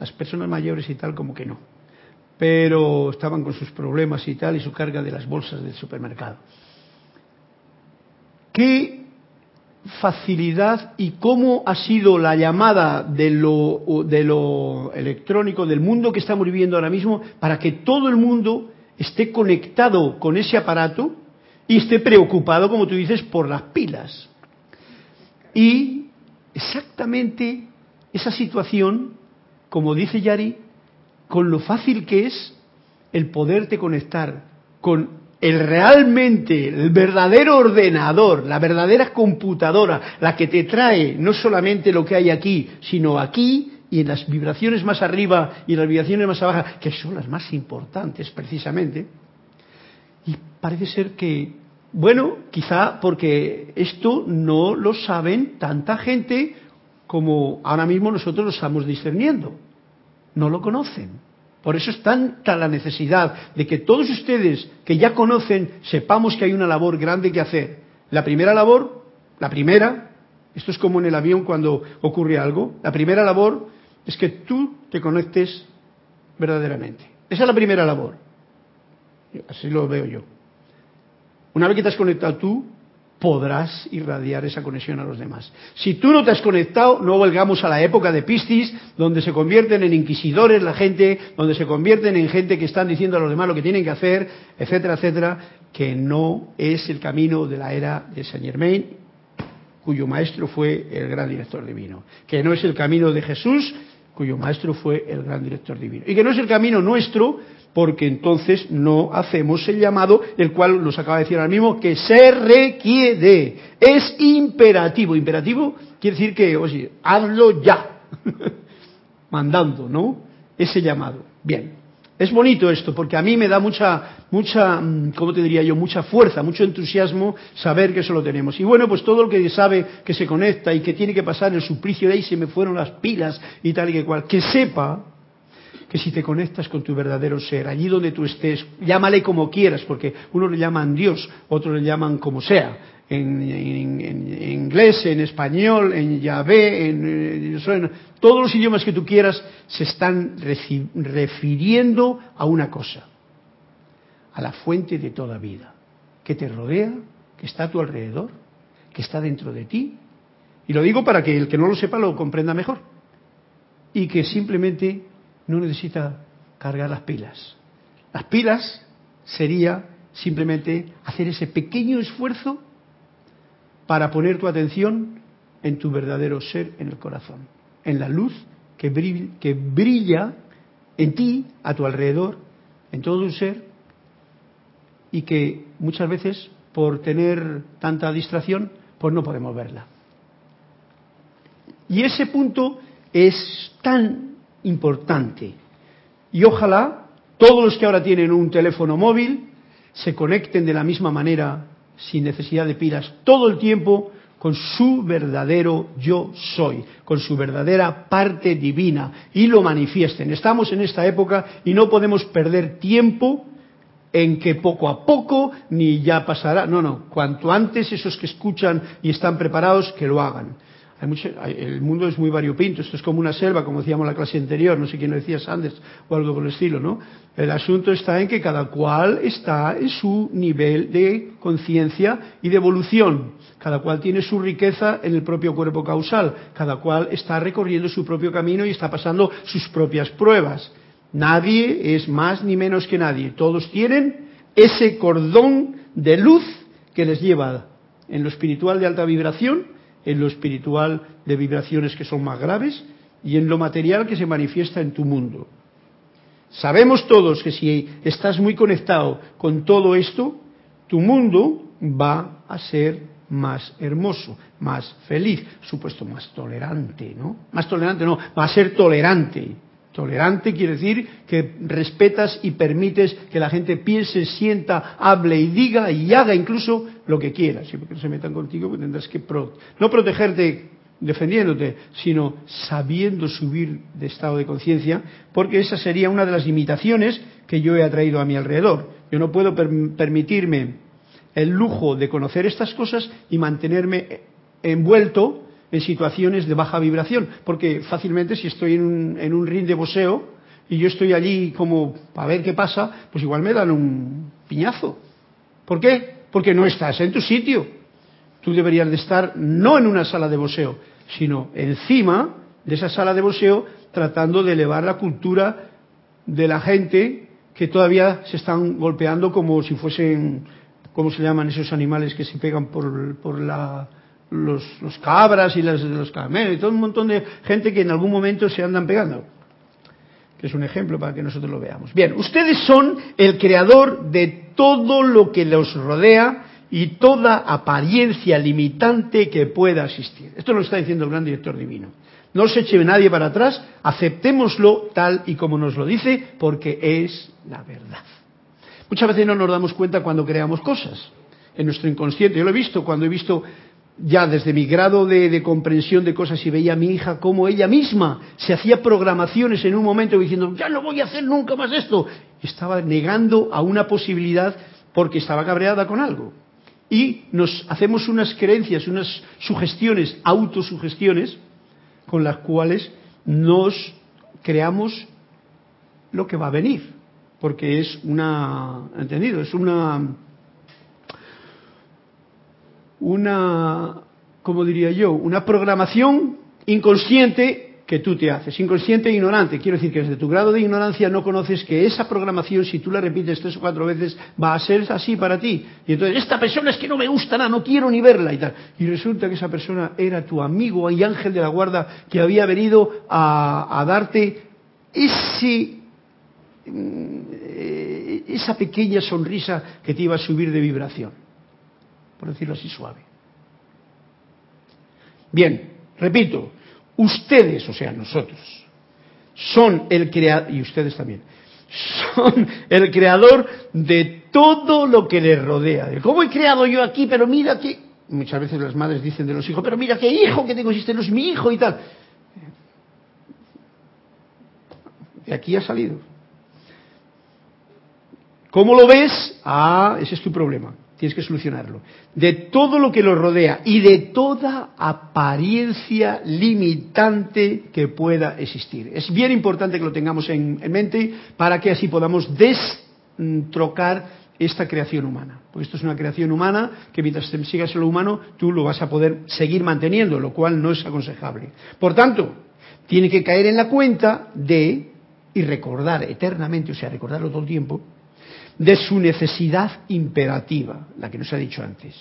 Las personas mayores y tal como que no. Pero estaban con sus problemas y tal y su carga de las bolsas del supermercado qué facilidad y cómo ha sido la llamada de lo, de lo electrónico, del mundo que estamos viviendo ahora mismo, para que todo el mundo esté conectado con ese aparato y esté preocupado, como tú dices, por las pilas. Y exactamente esa situación, como dice Yari, con lo fácil que es el poderte conectar con el realmente, el verdadero ordenador, la verdadera computadora, la que te trae no solamente lo que hay aquí, sino aquí y en las vibraciones más arriba y en las vibraciones más abajo, que son las más importantes precisamente. Y parece ser que, bueno, quizá porque esto no lo saben tanta gente como ahora mismo nosotros lo estamos discerniendo. No lo conocen. Por eso es tanta la necesidad de que todos ustedes que ya conocen sepamos que hay una labor grande que hacer. La primera labor, la primera, esto es como en el avión cuando ocurre algo, la primera labor es que tú te conectes verdaderamente. Esa es la primera labor. Así lo veo yo. Una vez que te has conectado tú, podrás irradiar esa conexión a los demás. Si tú no te has conectado, no volvamos a la época de Piscis, donde se convierten en inquisidores la gente, donde se convierten en gente que están diciendo a los demás lo que tienen que hacer, etcétera, etcétera, que no es el camino de la era de Saint Germain, cuyo maestro fue el gran director divino, que no es el camino de Jesús, cuyo maestro fue el gran director divino, y que no es el camino nuestro, porque entonces no hacemos el llamado, el cual nos acaba de decir ahora mismo, que se requiere, es imperativo. Imperativo quiere decir que, oye, hazlo ya, mandando, ¿no? Ese llamado. Bien, es bonito esto, porque a mí me da mucha, mucha, mm, ¿cómo te diría yo? Mucha fuerza, mucho entusiasmo saber que eso lo tenemos. Y bueno, pues todo el que sabe que se conecta y que tiene que pasar el suplicio de ahí se me fueron las pilas y tal y que cual, que sepa que si te conectas con tu verdadero ser, allí donde tú estés, llámale como quieras, porque unos le llaman Dios, otros le llaman como sea, en, inglés, en español, en Yahvé, en, eh, todos los idiomas que tú quieras, se están refiriendo a una cosa, a la fuente de toda vida, que te rodea, que está a tu alrededor, que está dentro de ti. Y lo digo para que el que no lo sepa lo comprenda mejor. Y que simplemente no necesita cargar las pilas. Las pilas sería simplemente hacer ese pequeño esfuerzo para poner tu atención en tu verdadero ser en el corazón, en la luz que brilla, que brilla en ti, a tu alrededor, en todo un ser, y que muchas veces por tener tanta distracción, pues no podemos verla. Y ese punto es tan importante. Y ojalá todos los que ahora tienen un teléfono móvil se conecten de la misma manera, sin necesidad de pilas, todo el tiempo con su verdadero yo soy, con su verdadera parte divina y lo manifiesten. Estamos en esta época y no podemos perder tiempo en que poco a poco ni ya pasará. No, no, cuanto antes esos que escuchan y están preparados, que lo hagan. Hay el mundo es muy variopinto, esto es como una selva, como decíamos en la clase anterior, no sé quién lo decía, Sanders o algo por el estilo, ¿no? El asunto está en que cada cual está en su nivel de conciencia y de evolución. Cada cual tiene su riqueza en el propio cuerpo causal, cada cual está recorriendo su propio camino y está pasando sus propias pruebas. Nadie es más ni menos que nadie. Todos tienen ese cordón de luz que les lleva en lo espiritual de alta vibración, en lo espiritual de vibraciones que son más graves y en lo material que se manifiesta en tu mundo. Sabemos todos que si estás muy conectado con todo esto, tu mundo va a ser más hermoso, más feliz, supuesto más tolerante, ¿no? Más tolerante no, va a ser tolerante. Tolerante quiere decir que respetas y permites que la gente piense, sienta, hable y diga y haga incluso lo que quiera. Siempre que no se metan contigo, pues tendrás que no protegerte defendiéndote, sino sabiendo subir de estado de conciencia, porque esa sería una de las limitaciones que yo he atraído a mi alrededor. Yo no puedo permitirme el lujo de conocer estas cosas y mantenerme envuelto en situaciones de baja vibración, porque fácilmente si estoy en un, en un ring de boxeo y yo estoy allí como para ver qué pasa, pues igual me dan un piñazo. ¿Por qué? Porque no estás en tu sitio. Tú deberías de estar no en una sala de boxeo, sino encima de esa sala de boxeo tratando de elevar la cultura de la gente que todavía se están golpeando como si fuesen, ¿cómo se llaman esos animales que se pegan por, por la, los, cabras y las, los camelos y todo un montón de gente que en algún momento se andan pegando. Que es un ejemplo para que nosotros lo veamos. Bien, ustedes son el creador de todo lo que los rodea y toda apariencia limitante que pueda existir. Esto lo está diciendo el gran director divino. No se eche nadie para atrás, aceptémoslo tal y como nos lo dice, porque es la verdad. Muchas veces no nos damos cuenta cuando creamos cosas en nuestro inconsciente. Yo lo he visto cuando he visto ya desde mi grado de, comprensión de cosas y veía a mi hija como ella misma se hacía programaciones en un momento diciendo, ya no voy a hacer nunca más esto. Estaba negando a una posibilidad porque estaba cabreada con algo. Y nos hacemos unas creencias, unas sugestiones, autosugestiones, con las cuales nos creamos lo que va a venir. Porque es una, ¿entendido? Es una una, como diría yo, una programación inconsciente que tú te haces, inconsciente e ignorante. Quiero decir que desde tu grado de ignorancia no conoces que esa programación, si tú la repites tres o cuatro veces, va a ser así para ti. Y entonces, esta persona es que no me gusta nada, no quiero ni verla y tal. Y resulta que esa persona era tu amigo y ángel de la guarda que había venido a, a darte ese, mm, eh, esa pequeña sonrisa que te iba a subir de vibración por decirlo así suave. Bien, repito, ustedes, o sea, nosotros, son el creador, y ustedes también, son el creador de todo lo que les rodea. ¿Cómo he creado yo aquí? Pero mira que... Muchas veces las madres dicen de los hijos, pero mira qué hijo que tengo, si este no es mi hijo y tal. De aquí ha salido. ¿Cómo lo ves? Ah, ese es tu problema. Tienes que solucionarlo. De todo lo que lo rodea y de toda apariencia limitante que pueda existir. Es bien importante que lo tengamos en, mente para que así podamos destrocar esta creación humana. Porque esto es una creación humana que mientras sigas en lo humano, tú lo vas a poder seguir manteniendo, lo cual no es aconsejable. Por tanto, tiene que caer en la cuenta de, y recordar eternamente, o sea, recordarlo todo el tiempo, de su necesidad imperativa, la que nos ha dicho antes.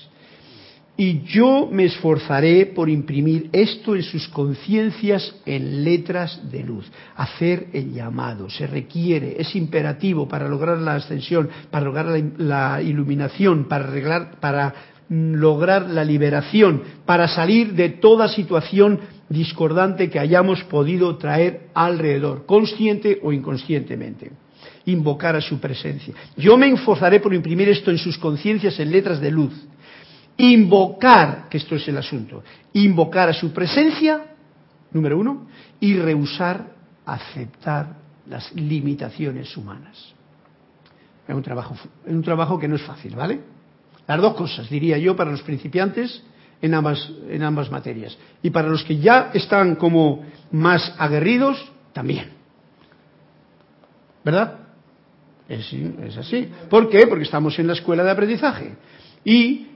Y yo me esforzaré por imprimir esto en sus conciencias en letras de luz, hacer el llamado, se requiere, es imperativo para lograr la ascensión, para lograr la, iluminación, para, arreglar, para lograr la liberación, para salir de toda situación discordante que hayamos podido traer alrededor, consciente o inconscientemente invocar a su presencia. Yo me esforzaré por imprimir esto en sus conciencias en letras de luz. Invocar, que esto es el asunto, invocar a su presencia, número uno, y rehusar aceptar las limitaciones humanas. Es un trabajo, es un trabajo que no es fácil, ¿vale? Las dos cosas, diría yo, para los principiantes en ambas, en ambas materias. Y para los que ya están como más aguerridos, también. ¿Verdad? Es, así. ¿Por qué? Porque estamos en la escuela de aprendizaje. Y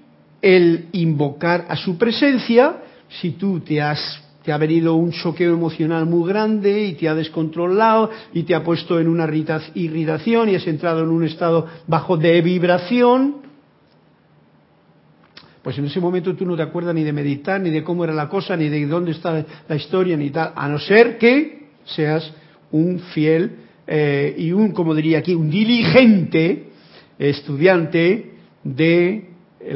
el invocar a su presencia, si tú te has te ha venido un choqueo emocional muy grande y te ha descontrolado y te ha puesto en una irritación y has entrado en un estado bajo de vibración, pues en ese momento tú no te acuerdas ni de meditar, ni de cómo era la cosa, ni de dónde está la historia, ni tal, a no ser que seas un fiel eh, y un, como diría aquí, un diligente estudiante de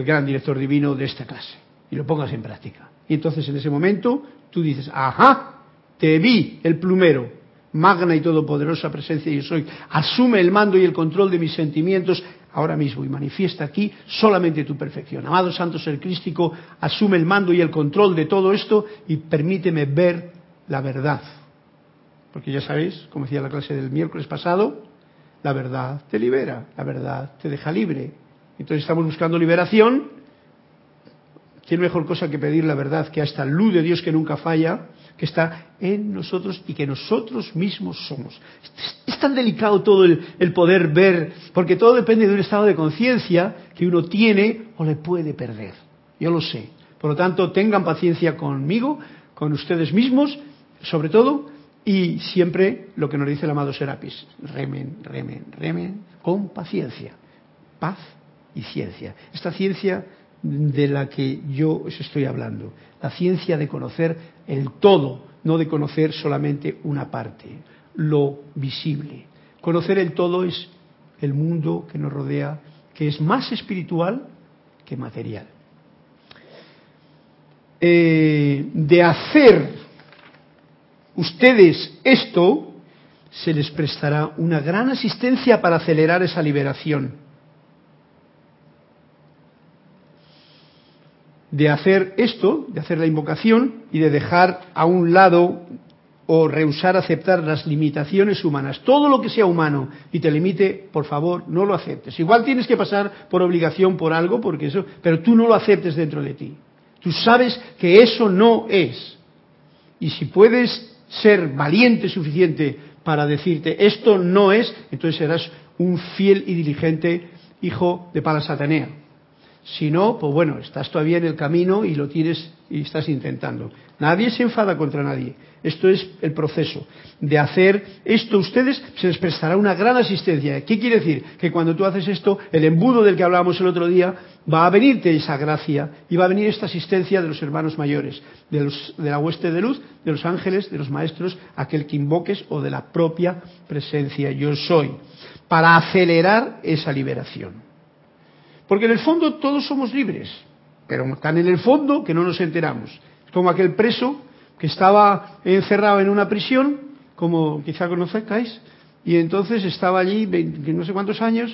gran director divino de esta clase y lo pongas en práctica. Y entonces en ese momento tú dices, ajá, te vi el plumero, magna y todopoderosa presencia yo soy, asume el mando y el control de mis sentimientos ahora mismo y manifiesta aquí solamente tu perfección. Amado Santo Ser Crístico, asume el mando y el control de todo esto y permíteme ver la verdad. Porque ya sabéis, como decía la clase del miércoles pasado, la verdad te libera, la verdad te deja libre. Entonces estamos buscando liberación. ¿Qué mejor cosa que pedir la verdad que a esta luz de Dios que nunca falla, que está en nosotros y que nosotros mismos somos? Es, tan delicado todo el, el poder ver, porque todo depende de un estado de conciencia que uno tiene o le puede perder. Yo lo sé. Por lo tanto, tengan paciencia conmigo, con ustedes mismos, sobre todo, y siempre lo que nos dice el amado Serapis, remen, remen, remen, con paciencia, paz y ciencia. Esta ciencia de la que yo os estoy hablando, la ciencia de conocer el todo, no de conocer solamente una parte, lo visible. Conocer el todo es el mundo que nos rodea, que es más espiritual que material. Eh, de hacer ustedes esto, se les prestará una gran asistencia para acelerar esa liberación. De hacer esto, de hacer la invocación y de dejar a un lado o rehusar aceptar las limitaciones humanas. Todo lo que sea humano y te limite, por favor, no lo aceptes. Igual tienes que pasar por obligación por algo, porque eso, pero tú no lo aceptes dentro de ti. Tú sabes que eso no es. Y si puedes ser valiente suficiente para decirte esto no es, entonces serás un fiel y diligente hijo de Palasatanea. Si no, pues bueno, estás todavía en el camino y lo tienes y estás intentando. Nadie se enfada contra nadie. Esto es el proceso. De hacer esto ustedes se les prestará una gran asistencia. ¿Qué quiere decir? Que cuando tú haces esto, el embudo del que hablábamos el otro día, va a venirte esa gracia y va a venir esta asistencia de los hermanos mayores, de, de la hueste de luz, de los ángeles, de los maestros, aquel que invoques o de la propia presencia yo soy, para acelerar esa liberación. Porque en el fondo todos somos libres, pero están en el fondo que no nos enteramos. Como aquel preso que estaba encerrado en una prisión, como quizá conozcáis, y entonces estaba allí no sé cuántos años,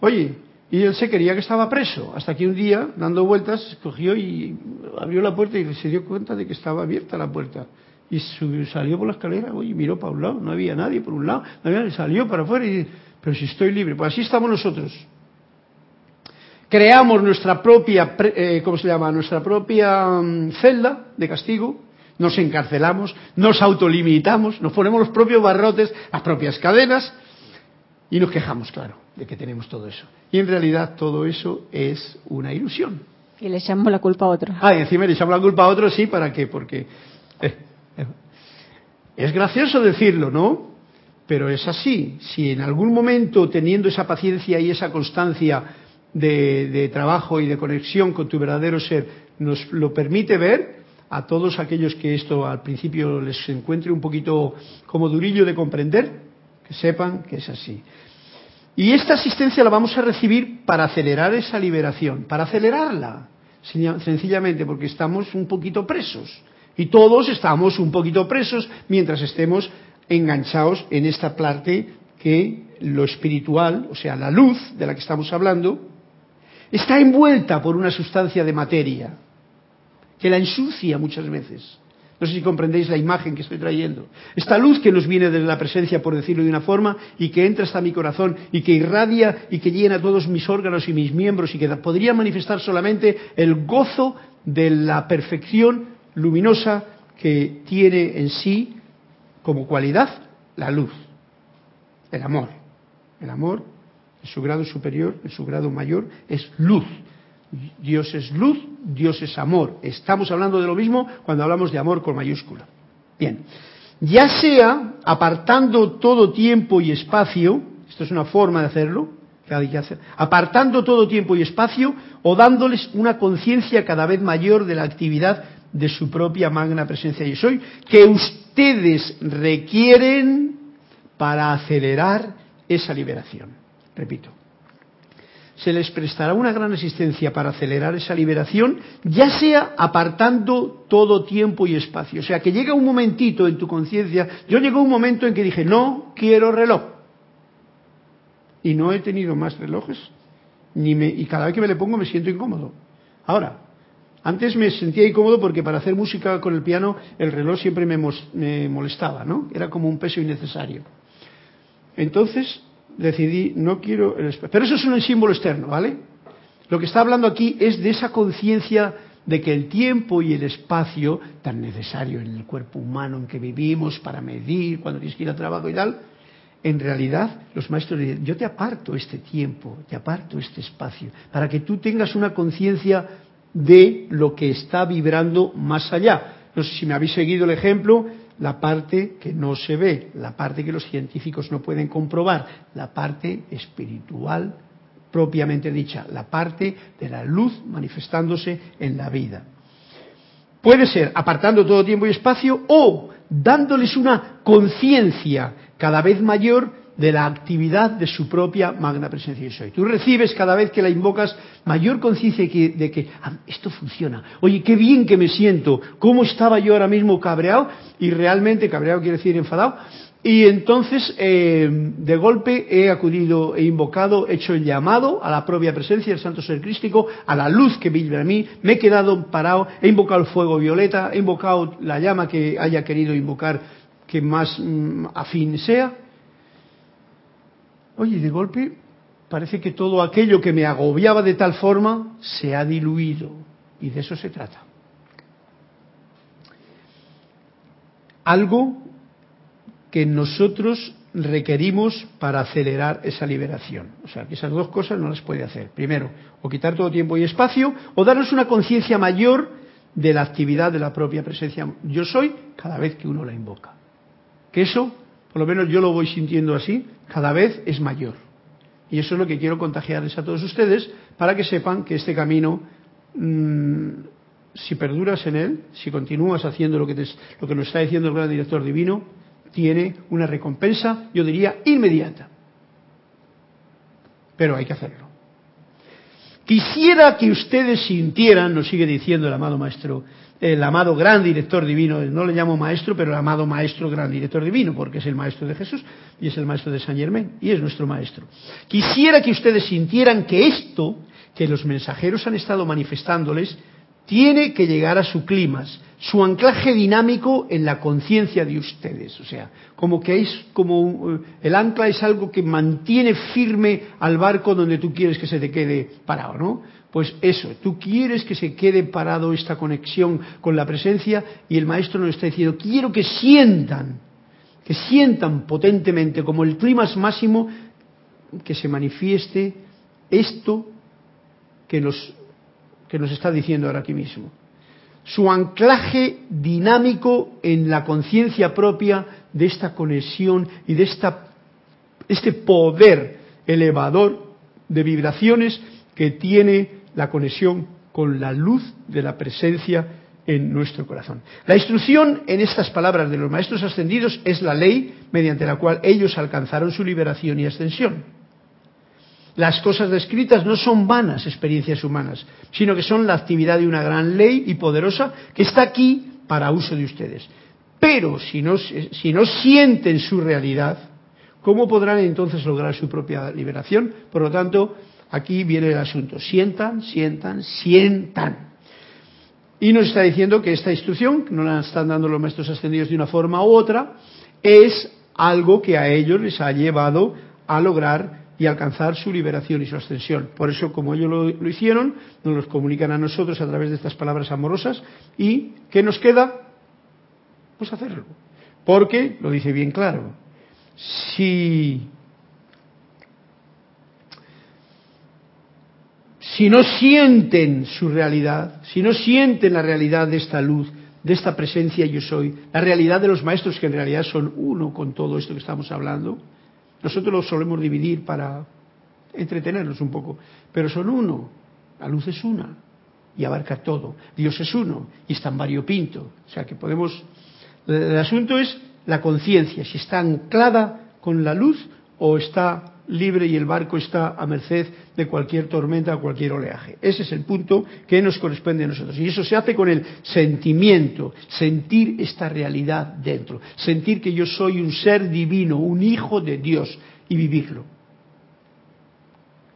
oye, y él se quería que estaba preso, hasta que un día, dando vueltas, cogió y abrió la puerta y se dio cuenta de que estaba abierta la puerta. Y salió por la escalera, oye, miró para un lado, no había nadie por un lado, no había, salió para afuera y dice, pero si estoy libre, pues así estamos nosotros creamos nuestra propia, eh, ¿cómo se llama? Nuestra propia mm, celda de castigo, nos encarcelamos, nos autolimitamos, nos ponemos los propios barrotes, las propias cadenas y nos quejamos, claro, de que tenemos todo eso. Y en realidad todo eso es una ilusión. Y le echamos la culpa a otro. Ah, y encima le echamos la culpa a otro, sí, ¿para qué? Porque eh, eh, es gracioso decirlo, ¿no? Pero es así. Si en algún momento, teniendo esa paciencia y esa constancia, de, trabajo y de conexión con tu verdadero ser nos lo permite ver, a todos aquellos que esto al principio les encuentre un poquito como durillo de comprender, que sepan que es así. Y esta asistencia la vamos a recibir para acelerar esa liberación, para acelerarla, sencillamente porque estamos un poquito presos. Y todos estamos un poquito presos mientras estemos enganchados en esta parte que lo espiritual, o sea, la luz de la que estamos hablando, está envuelta por una sustancia de materia que la ensucia muchas veces. No sé si comprendéis la imagen que estoy trayendo. Esta luz que nos viene de la presencia, por decirlo de una forma, y que entra hasta mi corazón y que irradia y que llena todos mis órganos y mis miembros y que podría manifestar solamente el gozo de la perfección luminosa que tiene en sí como cualidad la luz, el amor. El amor en su grado superior, en su grado mayor, es luz. Dios es luz, Dios es amor. Estamos hablando de lo mismo cuando hablamos de amor con mayúscula. Bien, ya sea apartando todo tiempo y espacio, esto es una forma de hacerlo, que hay que hacer, apartando todo tiempo y espacio o dándoles una conciencia cada vez mayor de la actividad de su propia magna presencia y soy, que ustedes requieren para acelerar esa liberación. Repito, se les prestará una gran asistencia para acelerar esa liberación, ya sea apartando todo tiempo y espacio. O sea, que llega un momentito en tu conciencia, yo llegó un momento en que dije, no quiero reloj. Y no he tenido más relojes, ni me, y cada vez que me le pongo me siento incómodo. Ahora, antes me sentía incómodo porque para hacer música con el piano el reloj siempre me, me molestaba, ¿no? Era como un peso innecesario. Entonces, decidí, no quiero el Pero eso es un símbolo externo, ¿vale? Lo que está hablando aquí es de esa conciencia de que el tiempo y el espacio, tan necesario en el cuerpo humano en que vivimos para medir, cuando tienes que ir al trabajo y tal, en realidad los maestros dicen, yo te aparto este tiempo, te aparto este espacio, para que tú tengas una conciencia de lo que está vibrando más allá. No sé si me habéis seguido el ejemplo, la parte que no se ve, la parte que los científicos no pueden comprobar, la parte espiritual propiamente dicha, la parte de la luz manifestándose en la vida. Puede ser apartando todo tiempo y espacio o dándoles una conciencia cada vez mayor de la actividad de su propia magna presencia y soy. Tú recibes cada vez que la invocas mayor conciencia de que ah, esto funciona. Oye, qué bien que me siento. ¿Cómo estaba yo ahora mismo cabreado? Y realmente cabreado quiere decir enfadado. Y entonces, eh, de golpe, he acudido, he invocado, he hecho el llamado a la propia presencia del Santo Ser Crístico, a la luz que vive a mí, me he quedado parado, he invocado el fuego violeta, he invocado la llama que haya querido invocar que más mm, afín sea, Oye, de golpe parece que todo aquello que me agobiaba de tal forma se ha diluido. Y de eso se trata. Algo que nosotros requerimos para acelerar esa liberación. O sea, que esas dos cosas no las puede hacer. Primero, o quitar todo tiempo y espacio, o darnos una conciencia mayor de la actividad de la propia presencia yo soy cada vez que uno la invoca. Que eso por lo menos yo lo voy sintiendo así, cada vez es mayor. Y eso es lo que quiero contagiarles a todos ustedes para que sepan que este camino, mm, si perduras en él, si continúas haciendo lo que, lo que nos está diciendo el gran director divino, tiene una recompensa, yo diría, inmediata. Pero hay que hacerlo. Quisiera que ustedes sintieran, nos sigue diciendo el amado maestro el amado gran director divino, no le llamo maestro, pero el amado maestro gran director divino, porque es el maestro de Jesús y es el maestro de San Germain y es nuestro maestro. Quisiera que ustedes sintieran que esto que los mensajeros han estado manifestándoles tiene que llegar a su climas, su anclaje dinámico en la conciencia de ustedes, o sea, como que es como eh, el ancla es algo que mantiene firme al barco donde tú quieres que se te quede parado, ¿no? Pues eso, tú quieres que se quede parado esta conexión con la presencia y el maestro nos está diciendo, quiero que sientan, que sientan potentemente como el clima máximo que se manifieste esto que nos, que nos está diciendo ahora aquí mismo. Su anclaje dinámico en la conciencia propia de esta conexión y de esta, este poder elevador de vibraciones que tiene la conexión con la luz de la presencia en nuestro corazón. La instrucción en estas palabras de los maestros ascendidos es la ley mediante la cual ellos alcanzaron su liberación y ascensión. Las cosas descritas no son vanas experiencias humanas, sino que son la actividad de una gran ley y poderosa que está aquí para uso de ustedes. Pero si no, si no sienten su realidad, ¿cómo podrán entonces lograr su propia liberación? Por lo tanto, Aquí viene el asunto. Sientan, sientan, sientan. Y nos está diciendo que esta instrucción, que no la están dando los maestros ascendidos de una forma u otra, es algo que a ellos les ha llevado a lograr y alcanzar su liberación y su ascensión. Por eso, como ellos lo, lo hicieron, nos los comunican a nosotros a través de estas palabras amorosas. ¿Y qué nos queda? Pues hacerlo. Porque, lo dice bien claro, si si no sienten su realidad, si no sienten la realidad de esta luz, de esta presencia yo soy, la realidad de los maestros que en realidad son uno con todo esto que estamos hablando, nosotros lo solemos dividir para entretenernos un poco, pero son uno, la luz es una y abarca todo, Dios es uno y está en variopinto, o sea que podemos, el asunto es la conciencia, si está anclada con la luz o está libre y el barco está a merced de cualquier tormenta, cualquier oleaje. Ese es el punto que nos corresponde a nosotros. Y eso se hace con el sentimiento, sentir esta realidad dentro, sentir que yo soy un ser divino, un hijo de Dios y vivirlo.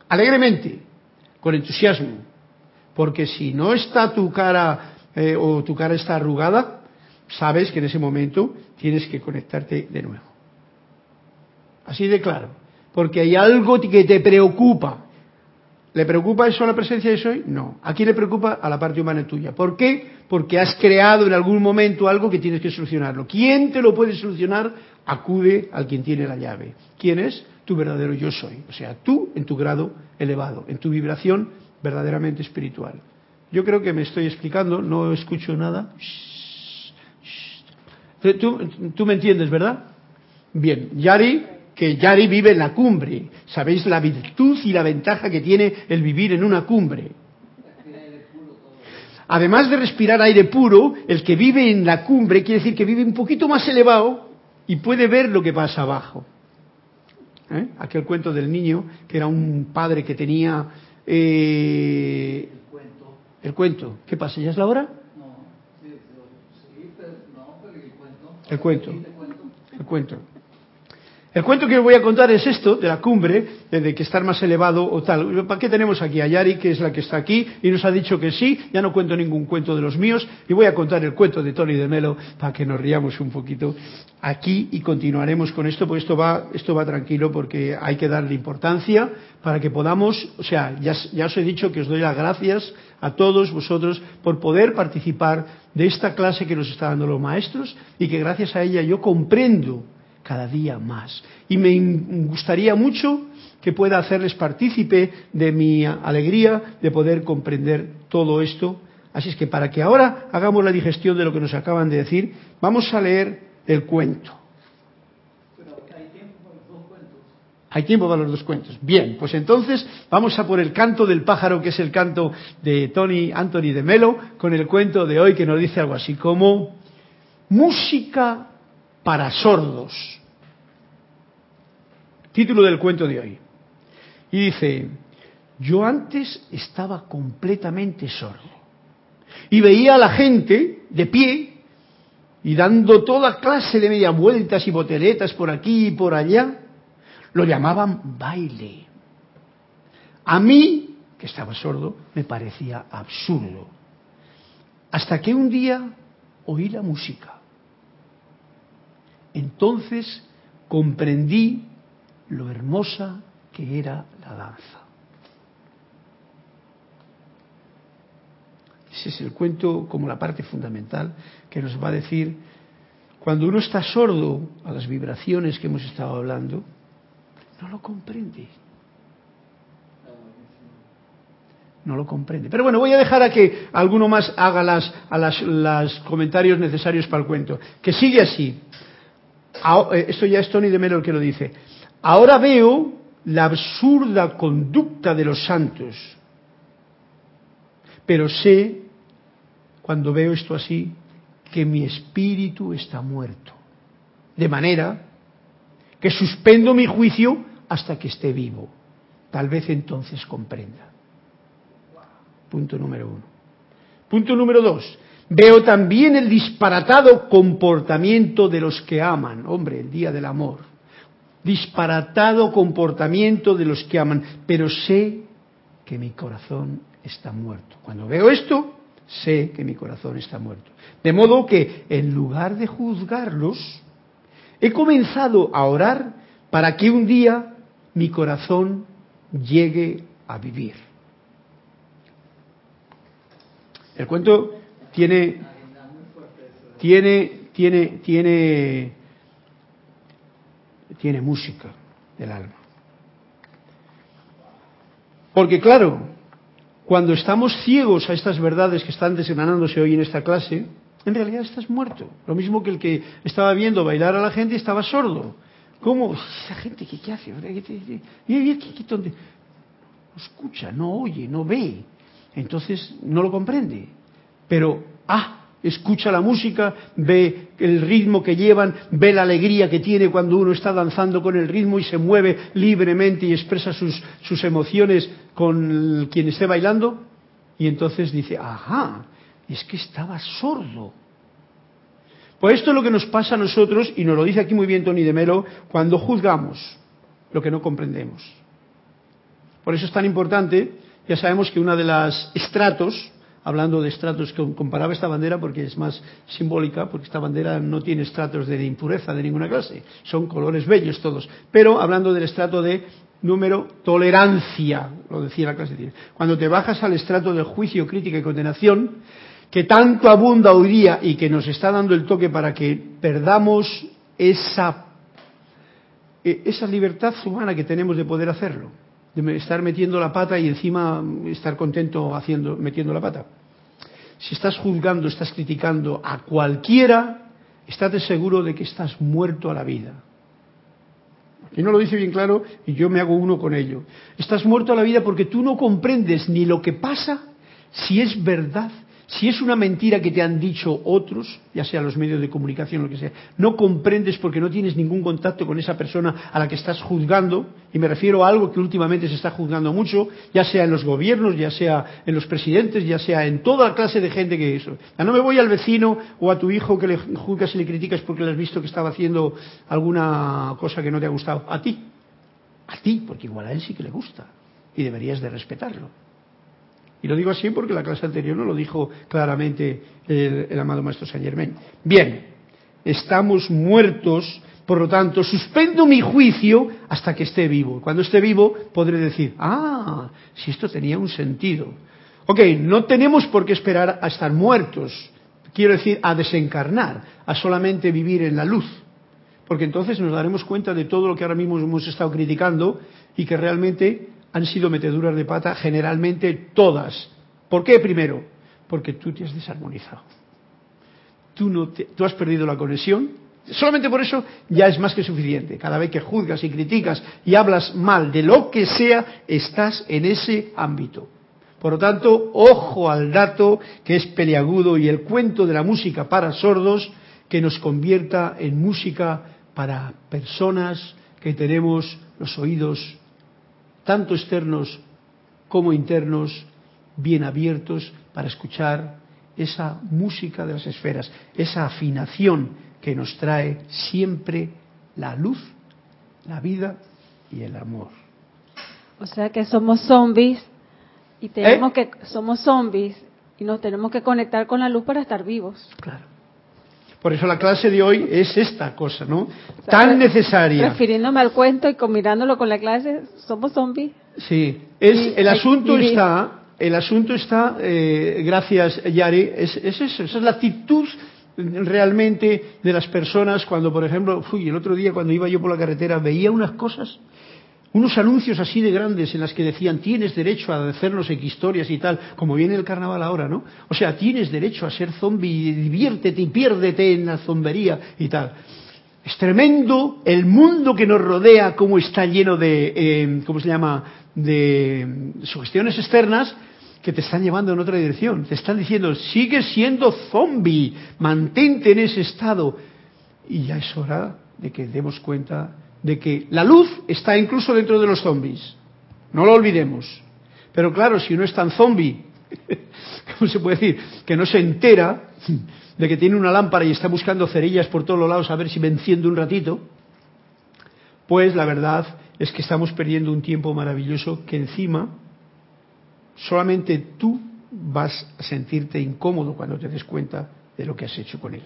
Alegremente, con entusiasmo, porque si no está tu cara eh, o tu cara está arrugada, sabes que en ese momento tienes que conectarte de nuevo. Así de claro. Porque hay algo que te preocupa. ¿Le preocupa eso a la presencia de soy? No. ¿A quién le preocupa? A la parte humana tuya. ¿Por qué? Porque has creado en algún momento algo que tienes que solucionarlo. ¿Quién te lo puede solucionar? Acude al quien tiene la llave. ¿Quién es? Tu verdadero yo soy. O sea, tú en tu grado elevado, en tu vibración verdaderamente espiritual. Yo creo que me estoy explicando, no escucho nada. Tú, me entiendes, ¿verdad? Bien, Yari, que Yari vive en la cumbre. ¿Sabéis la virtud y la ventaja que tiene el vivir en una cumbre? Además de respirar aire puro, el que vive en la cumbre quiere decir que vive un poquito más elevado y puede ver lo que pasa abajo. ¿Eh? Aquel cuento del niño, que era un padre que tenía... Eh, el cuento. El cuento. ¿Qué pasa? ¿Ya es la hora? El cuento. El cuento. El cuento que os voy a contar es esto, de la cumbre, de que estar más elevado o tal. ¿Para qué tenemos aquí a Yari, que es la que está aquí, y nos ha dicho que sí? Ya no cuento ningún cuento de los míos, y voy a contar el cuento de Tony de Melo para que nos riamos un poquito aquí y continuaremos con esto, porque esto va, esto va tranquilo, porque hay que darle importancia para que podamos, o sea, ya, ya os he dicho que os doy las gracias a todos vosotros por poder participar de esta clase que nos están dando los maestros y que gracias a ella yo comprendo cada día más. Y me gustaría mucho que pueda hacerles partícipe de mi alegría de poder comprender todo esto. Así es que para que ahora hagamos la digestión de lo que nos acaban de decir, vamos a leer el cuento. Hay tiempo para los dos cuentos. Bien, pues entonces vamos a por el canto del pájaro, que es el canto de Tony Anthony de Melo, con el cuento de hoy que nos dice algo así como música para sordos. Título del cuento de hoy. Y dice, yo antes estaba completamente sordo y veía a la gente de pie y dando toda clase de media vueltas y boteletas por aquí y por allá. Lo llamaban baile. A mí, que estaba sordo, me parecía absurdo. Hasta que un día oí la música entonces comprendí lo hermosa que era la danza. Ese es el cuento como la parte fundamental que nos va a decir, cuando uno está sordo a las vibraciones que hemos estado hablando, no lo comprende. No lo comprende. Pero bueno, voy a dejar a que alguno más haga las, a las comentarios necesarios para el cuento. Que sigue así. Eh, esto ya es Tony de Melo el que lo dice, ahora veo la absurda conducta de los santos, pero sé, cuando veo esto así, que mi espíritu está muerto, de manera que suspendo mi juicio hasta que esté vivo. Tal vez entonces comprenda. Punto número uno. Punto número dos. Veo también el disparatado comportamiento de los que aman. Hombre, el día del amor. Disparatado comportamiento de los que aman. Pero sé que mi corazón está muerto. Cuando veo esto, sé que mi corazón está muerto. De modo que, en lugar de juzgarlos, he comenzado a orar para que un día mi corazón llegue a vivir. El cuento tiene, tiene, tiene, tiene, tiene música del alma. Porque claro, cuando estamos ciegos a estas verdades que están desenganándose hoy en esta clase, en realidad estás muerto. Lo mismo que el que estaba viendo bailar a la gente estaba sordo. ¿Cómo? Esa gente, ¿qué, qué hace? ¿Qué, No escucha, no oye, no ve. Entonces no lo comprende. Pero, ah, escucha la música, ve el ritmo que llevan, ve la alegría que tiene cuando uno está danzando con el ritmo y se mueve libremente y expresa sus, sus emociones con quien esté bailando. Y entonces dice, ajá, es que estaba sordo. Pues esto es lo que nos pasa a nosotros, y nos lo dice aquí muy bien Tony de Melo, cuando juzgamos lo que no comprendemos. Por eso es tan importante, ya sabemos que una de las estratos, hablando de estratos, que comparaba esta bandera porque es más simbólica, porque esta bandera no tiene estratos de impureza de ninguna clase, son colores bellos todos, pero hablando del estrato de número tolerancia, lo decía la clase. Cuando te bajas al estrato del juicio, crítica y condenación, que tanto abunda hoy día y que nos está dando el toque para que perdamos esa, e, esa libertad humana que tenemos de poder hacerlo, de estar metiendo la pata y encima estar contento haciendo, metiendo la pata. Si estás juzgando, estás criticando a cualquiera, estate seguro de que estás muerto a la vida. Y no lo dice bien claro y yo me hago uno con ello. Estás muerto a la vida porque tú no comprendes ni lo que pasa, si es verdad, si es una mentira que te han dicho otros, ya sea los medios de comunicación lo que sea, no comprendes porque no tienes ningún contacto con esa persona a la que estás juzgando, y me refiero a algo que últimamente se está juzgando mucho, ya sea en los gobiernos, ya sea en los presidentes, ya sea en toda clase de gente que eso. Ya no me voy al vecino o a tu hijo que le juzgas y le criticas porque le has visto que estaba haciendo alguna cosa que no te ha gustado. A ti. A ti, porque igual a él sí que le gusta. Y deberías de respetarlo. Y lo digo así porque la clase anterior no lo dijo claramente el, amado Maestro Saint Germain. Bien, estamos muertos, por lo tanto, suspendo mi juicio hasta que esté vivo. Cuando esté vivo podré decir, ah, si esto tenía un sentido. Ok, no tenemos por qué esperar a estar muertos, quiero decir, a desencarnar, a solamente vivir en la luz. Porque entonces nos daremos cuenta de todo lo que ahora mismo hemos estado criticando y que realmente han sido meteduras de pata, generalmente todas. ¿Por qué primero? Porque tú te has desarmonizado. Tú, no tú has perdido la conexión. Solamente por eso ya es más que suficiente. Cada vez que juzgas y criticas y hablas mal de lo que sea, estás en ese ámbito. Por lo tanto, ojo al dato que es peleagudo y el cuento de la música para sordos que nos convierta en música para personas que tenemos los oídos tanto externos como internos, bien abiertos para escuchar esa música de las esferas, esa afinación que nos trae siempre la luz, la vida y el amor. O sea que somos zombies y tenemos ¿Eh? que somos zombies y nos tenemos que conectar con la luz para estar vivos. Claro. Por eso la clase de hoy es esta cosa, ¿no? Tan necesaria. Refiriéndome al cuento y combinándolo con la clase, somos zombies. Sí, es, el asunto está, el asunto está, eh, gracias Yari, es, es eso, esa es la actitud realmente de las personas cuando, por ejemplo, fui el otro día cuando iba yo por la carretera, veía unas cosas unos anuncios así de grandes en las que decían tienes derecho a hacernos historias y tal, como viene el carnaval ahora, ¿no? O sea, tienes derecho a ser zombie, diviértete y piérdete en la zombería y tal. Es tremendo el mundo que nos rodea, cómo está lleno de, eh, ¿cómo se llama?, de sugestiones externas que te están llevando en otra dirección. Te están diciendo, sigue siendo zombie, mantente en ese estado. Y ya es hora de que demos cuenta de que la luz está incluso dentro de los zombies. No lo olvidemos. Pero claro, si uno es tan zombie, ¿cómo se puede decir? Que no se entera de que tiene una lámpara y está buscando cerillas por todos los lados a ver si me enciende un ratito, pues la verdad es que estamos perdiendo un tiempo maravilloso que encima solamente tú vas a sentirte incómodo cuando te des cuenta de lo que has hecho con él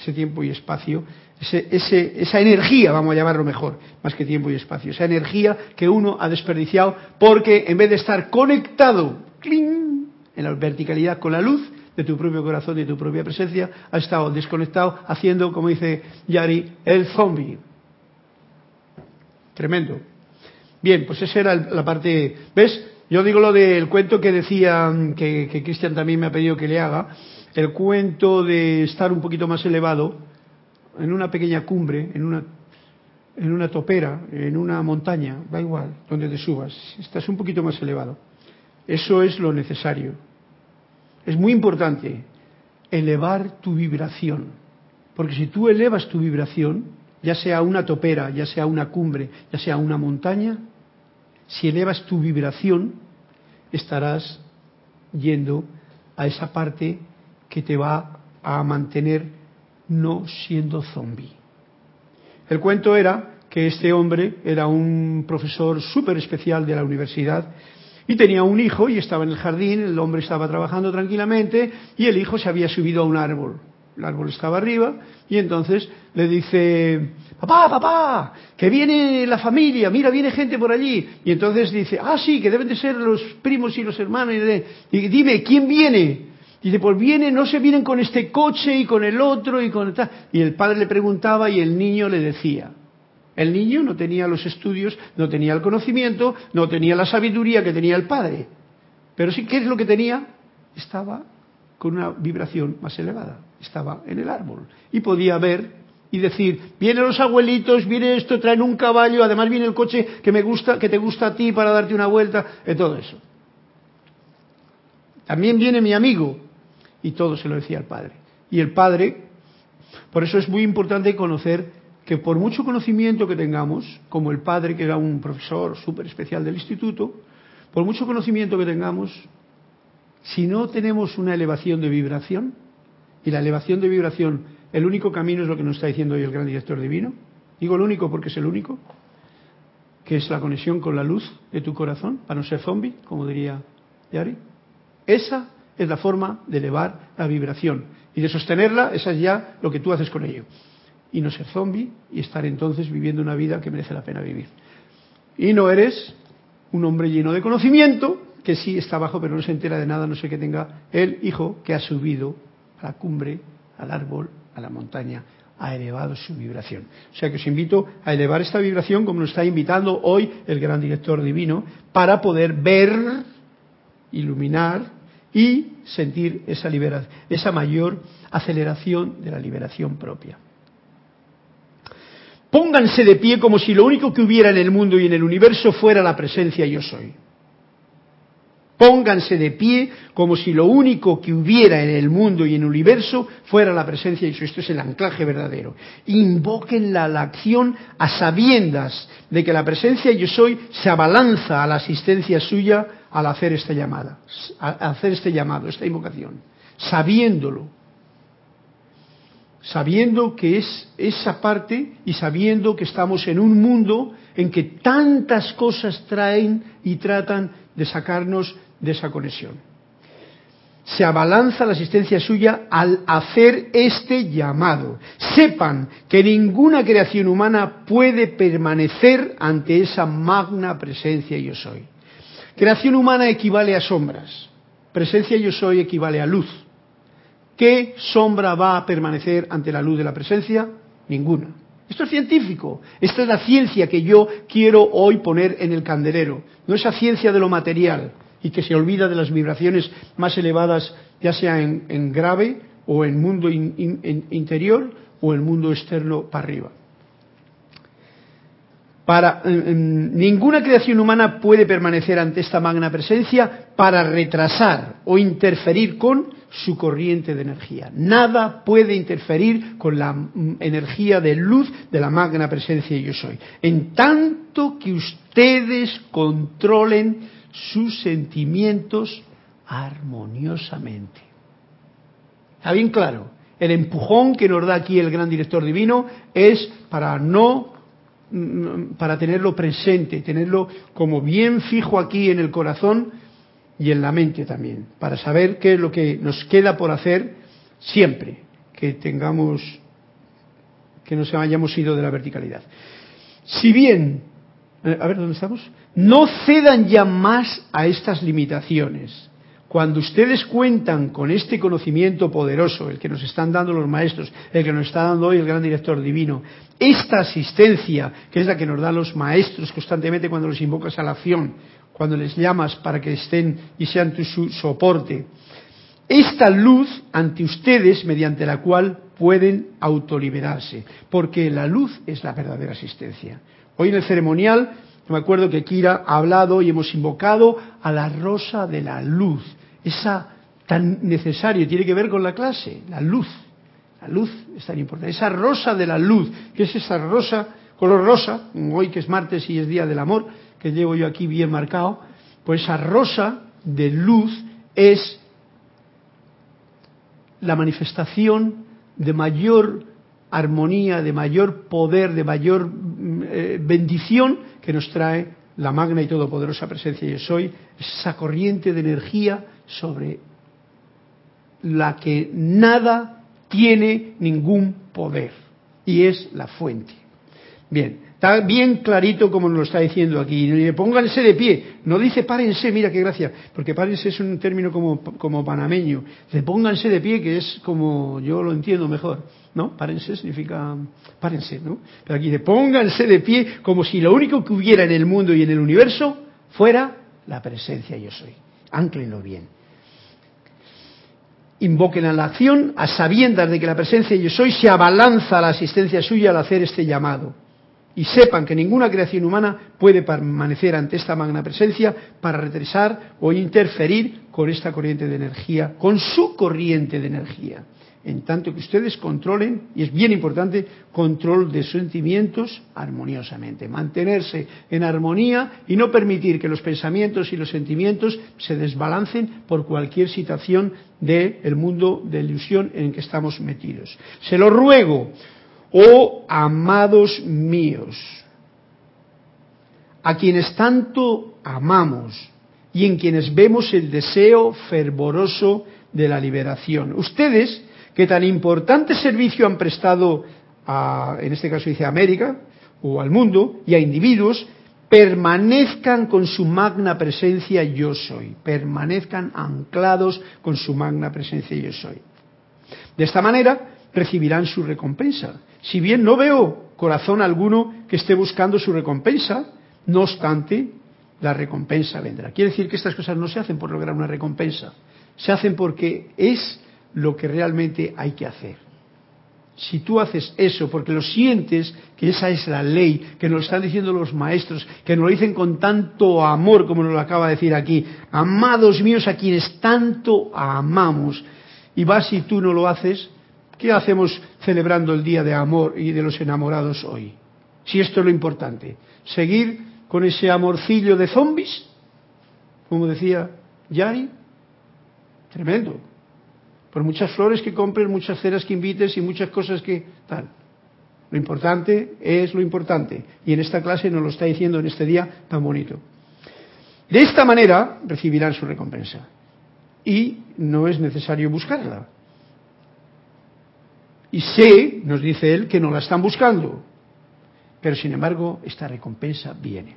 ese tiempo y espacio, esa energía, vamos a llamarlo mejor, más que tiempo y espacio, esa energía que uno ha desperdiciado porque en vez de estar conectado en la verticalidad con la luz de tu propio corazón y tu propia presencia, ha estado desconectado haciendo, como dice Yari, el zombie. Tremendo. Bien, pues esa era la parte, ¿ves? Yo digo lo del cuento que decía, que, que Cristian también me ha pedido que le haga, el cuento de estar un poquito más elevado, en una pequeña cumbre, en una, en una topera, en una montaña, da igual, donde te subas, estás un poquito más elevado. Eso es lo necesario. Es muy importante elevar tu vibración. Porque si tú elevas tu vibración, ya sea una topera, ya sea una cumbre, ya sea una montaña, si elevas tu vibración, estarás yendo a esa parte que te va a mantener no siendo zombie. El cuento era que este hombre era un profesor súper especial de la universidad y tenía un hijo y estaba en el jardín, el hombre estaba trabajando tranquilamente y el hijo se había subido a un árbol. El árbol estaba arriba y entonces le dice, papá, papá, que viene la familia, mira, viene gente por allí. Y entonces dice, ah, sí, que deben de ser los primos y los hermanos. Y dime, ¿quién viene? Dice, pues viene, no se vienen con este coche y con el otro y con tal. Y el padre le preguntaba y el niño le decía. El niño no tenía los estudios, no tenía el conocimiento, no tenía la sabiduría que tenía el padre. Pero sí, ¿qué es lo que tenía? Estaba con una vibración más elevada. Estaba en el árbol. Y podía ver y decir, vienen los abuelitos, viene esto, traen un caballo, además viene el coche que me gusta, que te gusta a ti para darte una vuelta, de todo eso. También viene mi amigo, y todo se lo decía el padre. Y el padre, por eso es muy importante conocer que por mucho conocimiento que tengamos, como el padre que era un profesor súper especial del instituto, por mucho conocimiento que tengamos, si no tenemos una elevación de vibración, y la elevación de vibración, el único camino es lo que nos está diciendo hoy el gran director divino, digo el único porque es el único, que es la conexión con la luz de tu corazón, para no ser zombie, como diría Yari. Esa es la forma de elevar la vibración. Y de sostenerla, esa es ya lo que tú haces con ello. Y no ser zombie y estar entonces viviendo una vida que merece la pena vivir. Y no eres un hombre lleno de conocimiento, que sí está abajo pero no se entera de nada, no sé qué tenga el hijo que ha subido a la cumbre, al árbol, a la montaña, ha elevado su vibración. O sea que os invito a elevar esta vibración como nos está invitando hoy el gran director divino, para poder ver, iluminar y sentir esa liberación, esa mayor aceleración de la liberación propia. Pónganse de pie como si lo único que hubiera en el mundo y en el universo fuera la presencia yo soy. Pónganse de pie como si lo único que hubiera en el mundo y en el universo fuera la presencia yo soy. Esto es el anclaje verdadero. Invoquen la acción a sabiendas de que la presencia yo soy se abalanza a la asistencia suya al hacer esta llamada, al hacer este llamado, esta invocación, sabiéndolo, sabiendo que es esa parte y sabiendo que estamos en un mundo en que tantas cosas traen y tratan de sacarnos de esa conexión. Se abalanza la asistencia suya al hacer este llamado. Sepan que ninguna creación humana puede permanecer ante esa magna presencia yo soy. Creación humana equivale a sombras. Presencia yo soy equivale a luz. ¿Qué sombra va a permanecer ante la luz de la presencia? Ninguna. Esto es científico. Esta es la ciencia que yo quiero hoy poner en el candelero. No esa ciencia de lo material y que se olvida de las vibraciones más elevadas, ya sea en, grave o en mundo interior o en mundo externo para arriba. Para, ninguna creación humana puede permanecer ante esta magna presencia para retrasar o interferir con su corriente de energía. Nada puede interferir con la mm, energía de luz de la magna presencia yo soy. En tanto que ustedes controlen sus sentimientos armoniosamente. ¿Está bien claro? El empujón que nos da aquí el gran director divino es para no para tenerlo presente, tenerlo como bien fijo aquí en el corazón y en la mente también, para saber qué es lo que nos queda por hacer siempre que tengamos, que nos hayamos ido de la verticalidad. Si bien, eh, a ver, ¿dónde estamos? No cedan ya más a estas limitaciones cuando ustedes cuentan con este conocimiento poderoso, el que nos están dando los maestros, el que nos está dando hoy el gran director divino, esta asistencia, que es la que nos dan los maestros constantemente cuando los invocas a la acción, cuando les llamas para que estén y sean tu soporte, esta luz ante ustedes mediante la cual pueden autoliberarse, porque la luz es la verdadera asistencia. Hoy en el ceremonial me acuerdo que Kira ha hablado y hemos invocado a la rosa de la luz, esa tan necesario, tiene que ver con la clase, la luz. La luz es tan importante. Esa rosa de la luz, que es esa rosa, color rosa, hoy que es martes y es día del amor, que llevo yo aquí bien marcado, pues esa rosa de luz es la manifestación de mayor armonía, de mayor poder, de mayor mm, eh, bendición que nos trae la magna y todopoderosa presencia yo soy, esa corriente de energía sobre la que nada tiene ningún poder y es la fuente. Bien, Está bien clarito como nos lo está diciendo aquí. Pónganse de pie. No dice párense, mira qué gracia. Porque párense es un término como, como panameño. Dice pónganse de pie, que es como yo lo entiendo mejor. ¿No? Párense significa párense, ¿no? Pero aquí dice pónganse de pie como si lo único que hubiera en el mundo y en el universo fuera la presencia yo soy. Ánclenlo bien. Invoquen a la acción a sabiendas de que la presencia yo soy se abalanza a la asistencia suya al hacer este llamado y sepan que ninguna creación humana puede permanecer ante esta magna presencia para retrasar o interferir con esta corriente de energía, con su corriente de energía. En tanto que ustedes controlen, y es bien importante, control de sentimientos armoniosamente, mantenerse en armonía y no permitir que los pensamientos y los sentimientos se desbalancen por cualquier situación del mundo de ilusión en que estamos metidos. Se lo ruego, oh amados míos, a quienes tanto amamos y en quienes vemos el deseo fervoroso de la liberación. Ustedes, que tan importante servicio han prestado a, en este caso dice América, o al mundo, y a individuos, permanezcan con su magna presencia yo soy, permanezcan anclados con su magna presencia yo soy. De esta manera recibirán su recompensa si bien no veo corazón alguno que esté buscando su recompensa, no obstante, la recompensa vendrá. Quiere decir que estas cosas no se hacen por lograr una recompensa, se hacen porque es lo que realmente hay que hacer. Si tú haces eso porque lo sientes, que esa es la ley, que nos lo están diciendo los maestros, que nos lo dicen con tanto amor como nos lo acaba de decir aquí, amados míos a quienes tanto amamos, y vas y tú no lo haces, ¿Qué hacemos celebrando el Día de Amor y de los enamorados hoy? Si esto es lo importante. ¿Seguir con ese amorcillo de zombies? Como decía Yari. Tremendo. Por muchas flores que compres, muchas ceras que invites y muchas cosas que tal. Lo importante es lo importante. Y en esta clase nos lo está diciendo en este día tan bonito. De esta manera recibirán su recompensa. Y no es necesario buscarla. Y sé, nos dice él, que no la están buscando. Pero sin embargo, esta recompensa viene.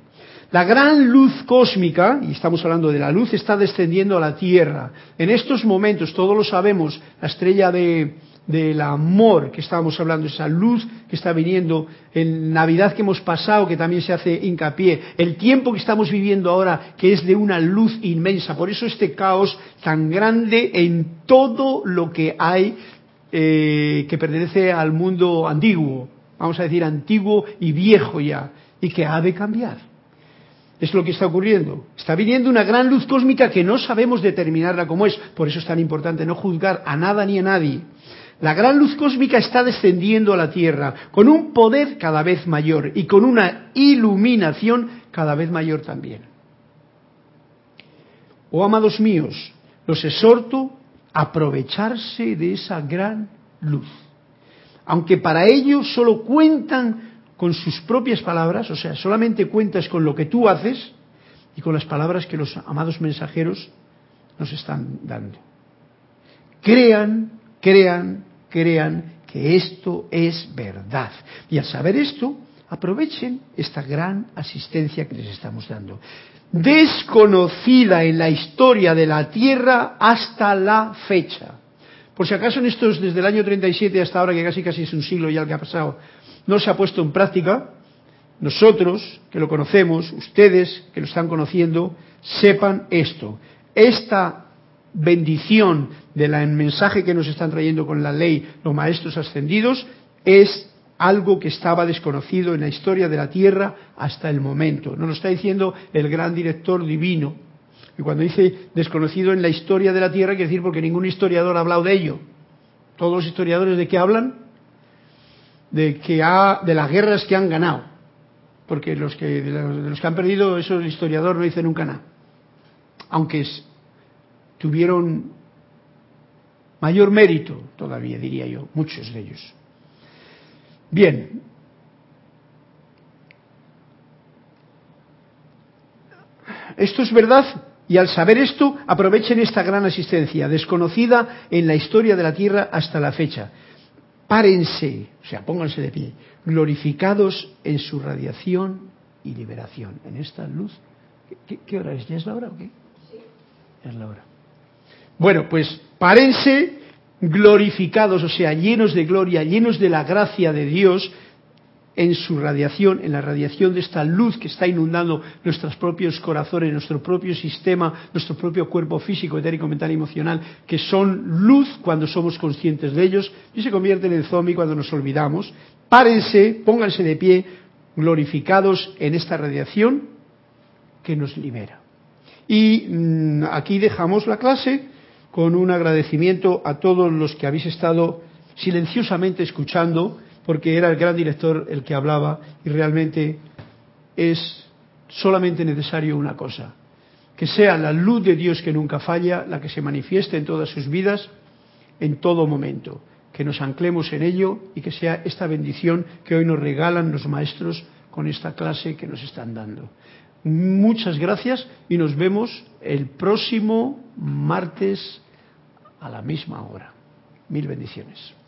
La gran luz cósmica, y estamos hablando de la luz, está descendiendo a la Tierra. En estos momentos, todos lo sabemos, la estrella de, del amor que estábamos hablando, esa luz que está viniendo, en Navidad que hemos pasado, que también se hace hincapié, el tiempo que estamos viviendo ahora, que es de una luz inmensa. Por eso este caos tan grande en todo lo que hay eh, que pertenece al mundo antiguo, vamos a decir antiguo y viejo ya, y que ha de cambiar. Es lo que está ocurriendo. Está viniendo una gran luz cósmica que no sabemos determinarla como es. Por eso es tan importante no juzgar a nada ni a nadie. La gran luz cósmica está descendiendo a la Tierra con un poder cada vez mayor y con una iluminación cada vez mayor también. Oh amados míos, los exhorto aprovecharse de esa gran luz. Aunque para ello solo cuentan con sus propias palabras, o sea, solamente cuentas con lo que tú haces y con las palabras que los amados mensajeros nos están dando. Crean, crean, crean que esto es verdad. Y al saber esto, aprovechen esta gran asistencia que les estamos dando desconocida en la historia de la Tierra hasta la fecha. Por si acaso en estos, desde el año 37 hasta ahora, que casi casi es un siglo ya el que ha pasado, no se ha puesto en práctica, nosotros que lo conocemos, ustedes que lo están conociendo, sepan esto. Esta bendición del mensaje que nos están trayendo con la ley los maestros ascendidos es algo que estaba desconocido en la historia de la Tierra hasta el momento. Nos lo está diciendo el gran director divino, Y cuando dice desconocido en la historia de la Tierra, quiere decir porque ningún historiador ha hablado de ello. Todos los historiadores de qué hablan? De que ha, de las guerras que han ganado. Porque los que, de los, que han perdido, eso el historiador no dice nunca nada. Aunque tuvieron mayor mérito todavía, diría yo, muchos de ellos. Bien. Esto es verdad y al saber esto aprovechen esta gran asistencia, desconocida en la historia de la Tierra hasta la fecha. Párense, o sea, pónganse de pie, glorificados en su radiación y liberación, en esta luz. ¿Qué, hora es? ¿Ya es la hora o qué? Sí. Es la hora. Bueno, pues párense glorificados, o sea, llenos de gloria, llenos de la gracia de Dios en su radiación, en la radiación de esta luz que está inundando nuestros propios corazones, nuestro propio sistema, nuestro propio cuerpo físico, etérico, mental y emocional, que son luz cuando somos conscientes de ellos y se convierten en zombie cuando nos olvidamos. Párense, pónganse de pie, glorificados en esta radiación que nos libera. Y mm, aquí dejamos la clase con un agradecimiento a todos los que habéis estado silenciosamente escuchando, porque era el gran director el que hablaba y realmente es solamente necesario una cosa, que sea la luz de Dios que nunca falla, la que se manifieste en todas sus vidas, en todo momento, que nos anclemos en ello y que sea esta bendición que hoy nos regalan los maestros con esta clase que nos están dando. Muchas gracias y nos vemos el próximo martes a la misma hora. Mil bendiciones.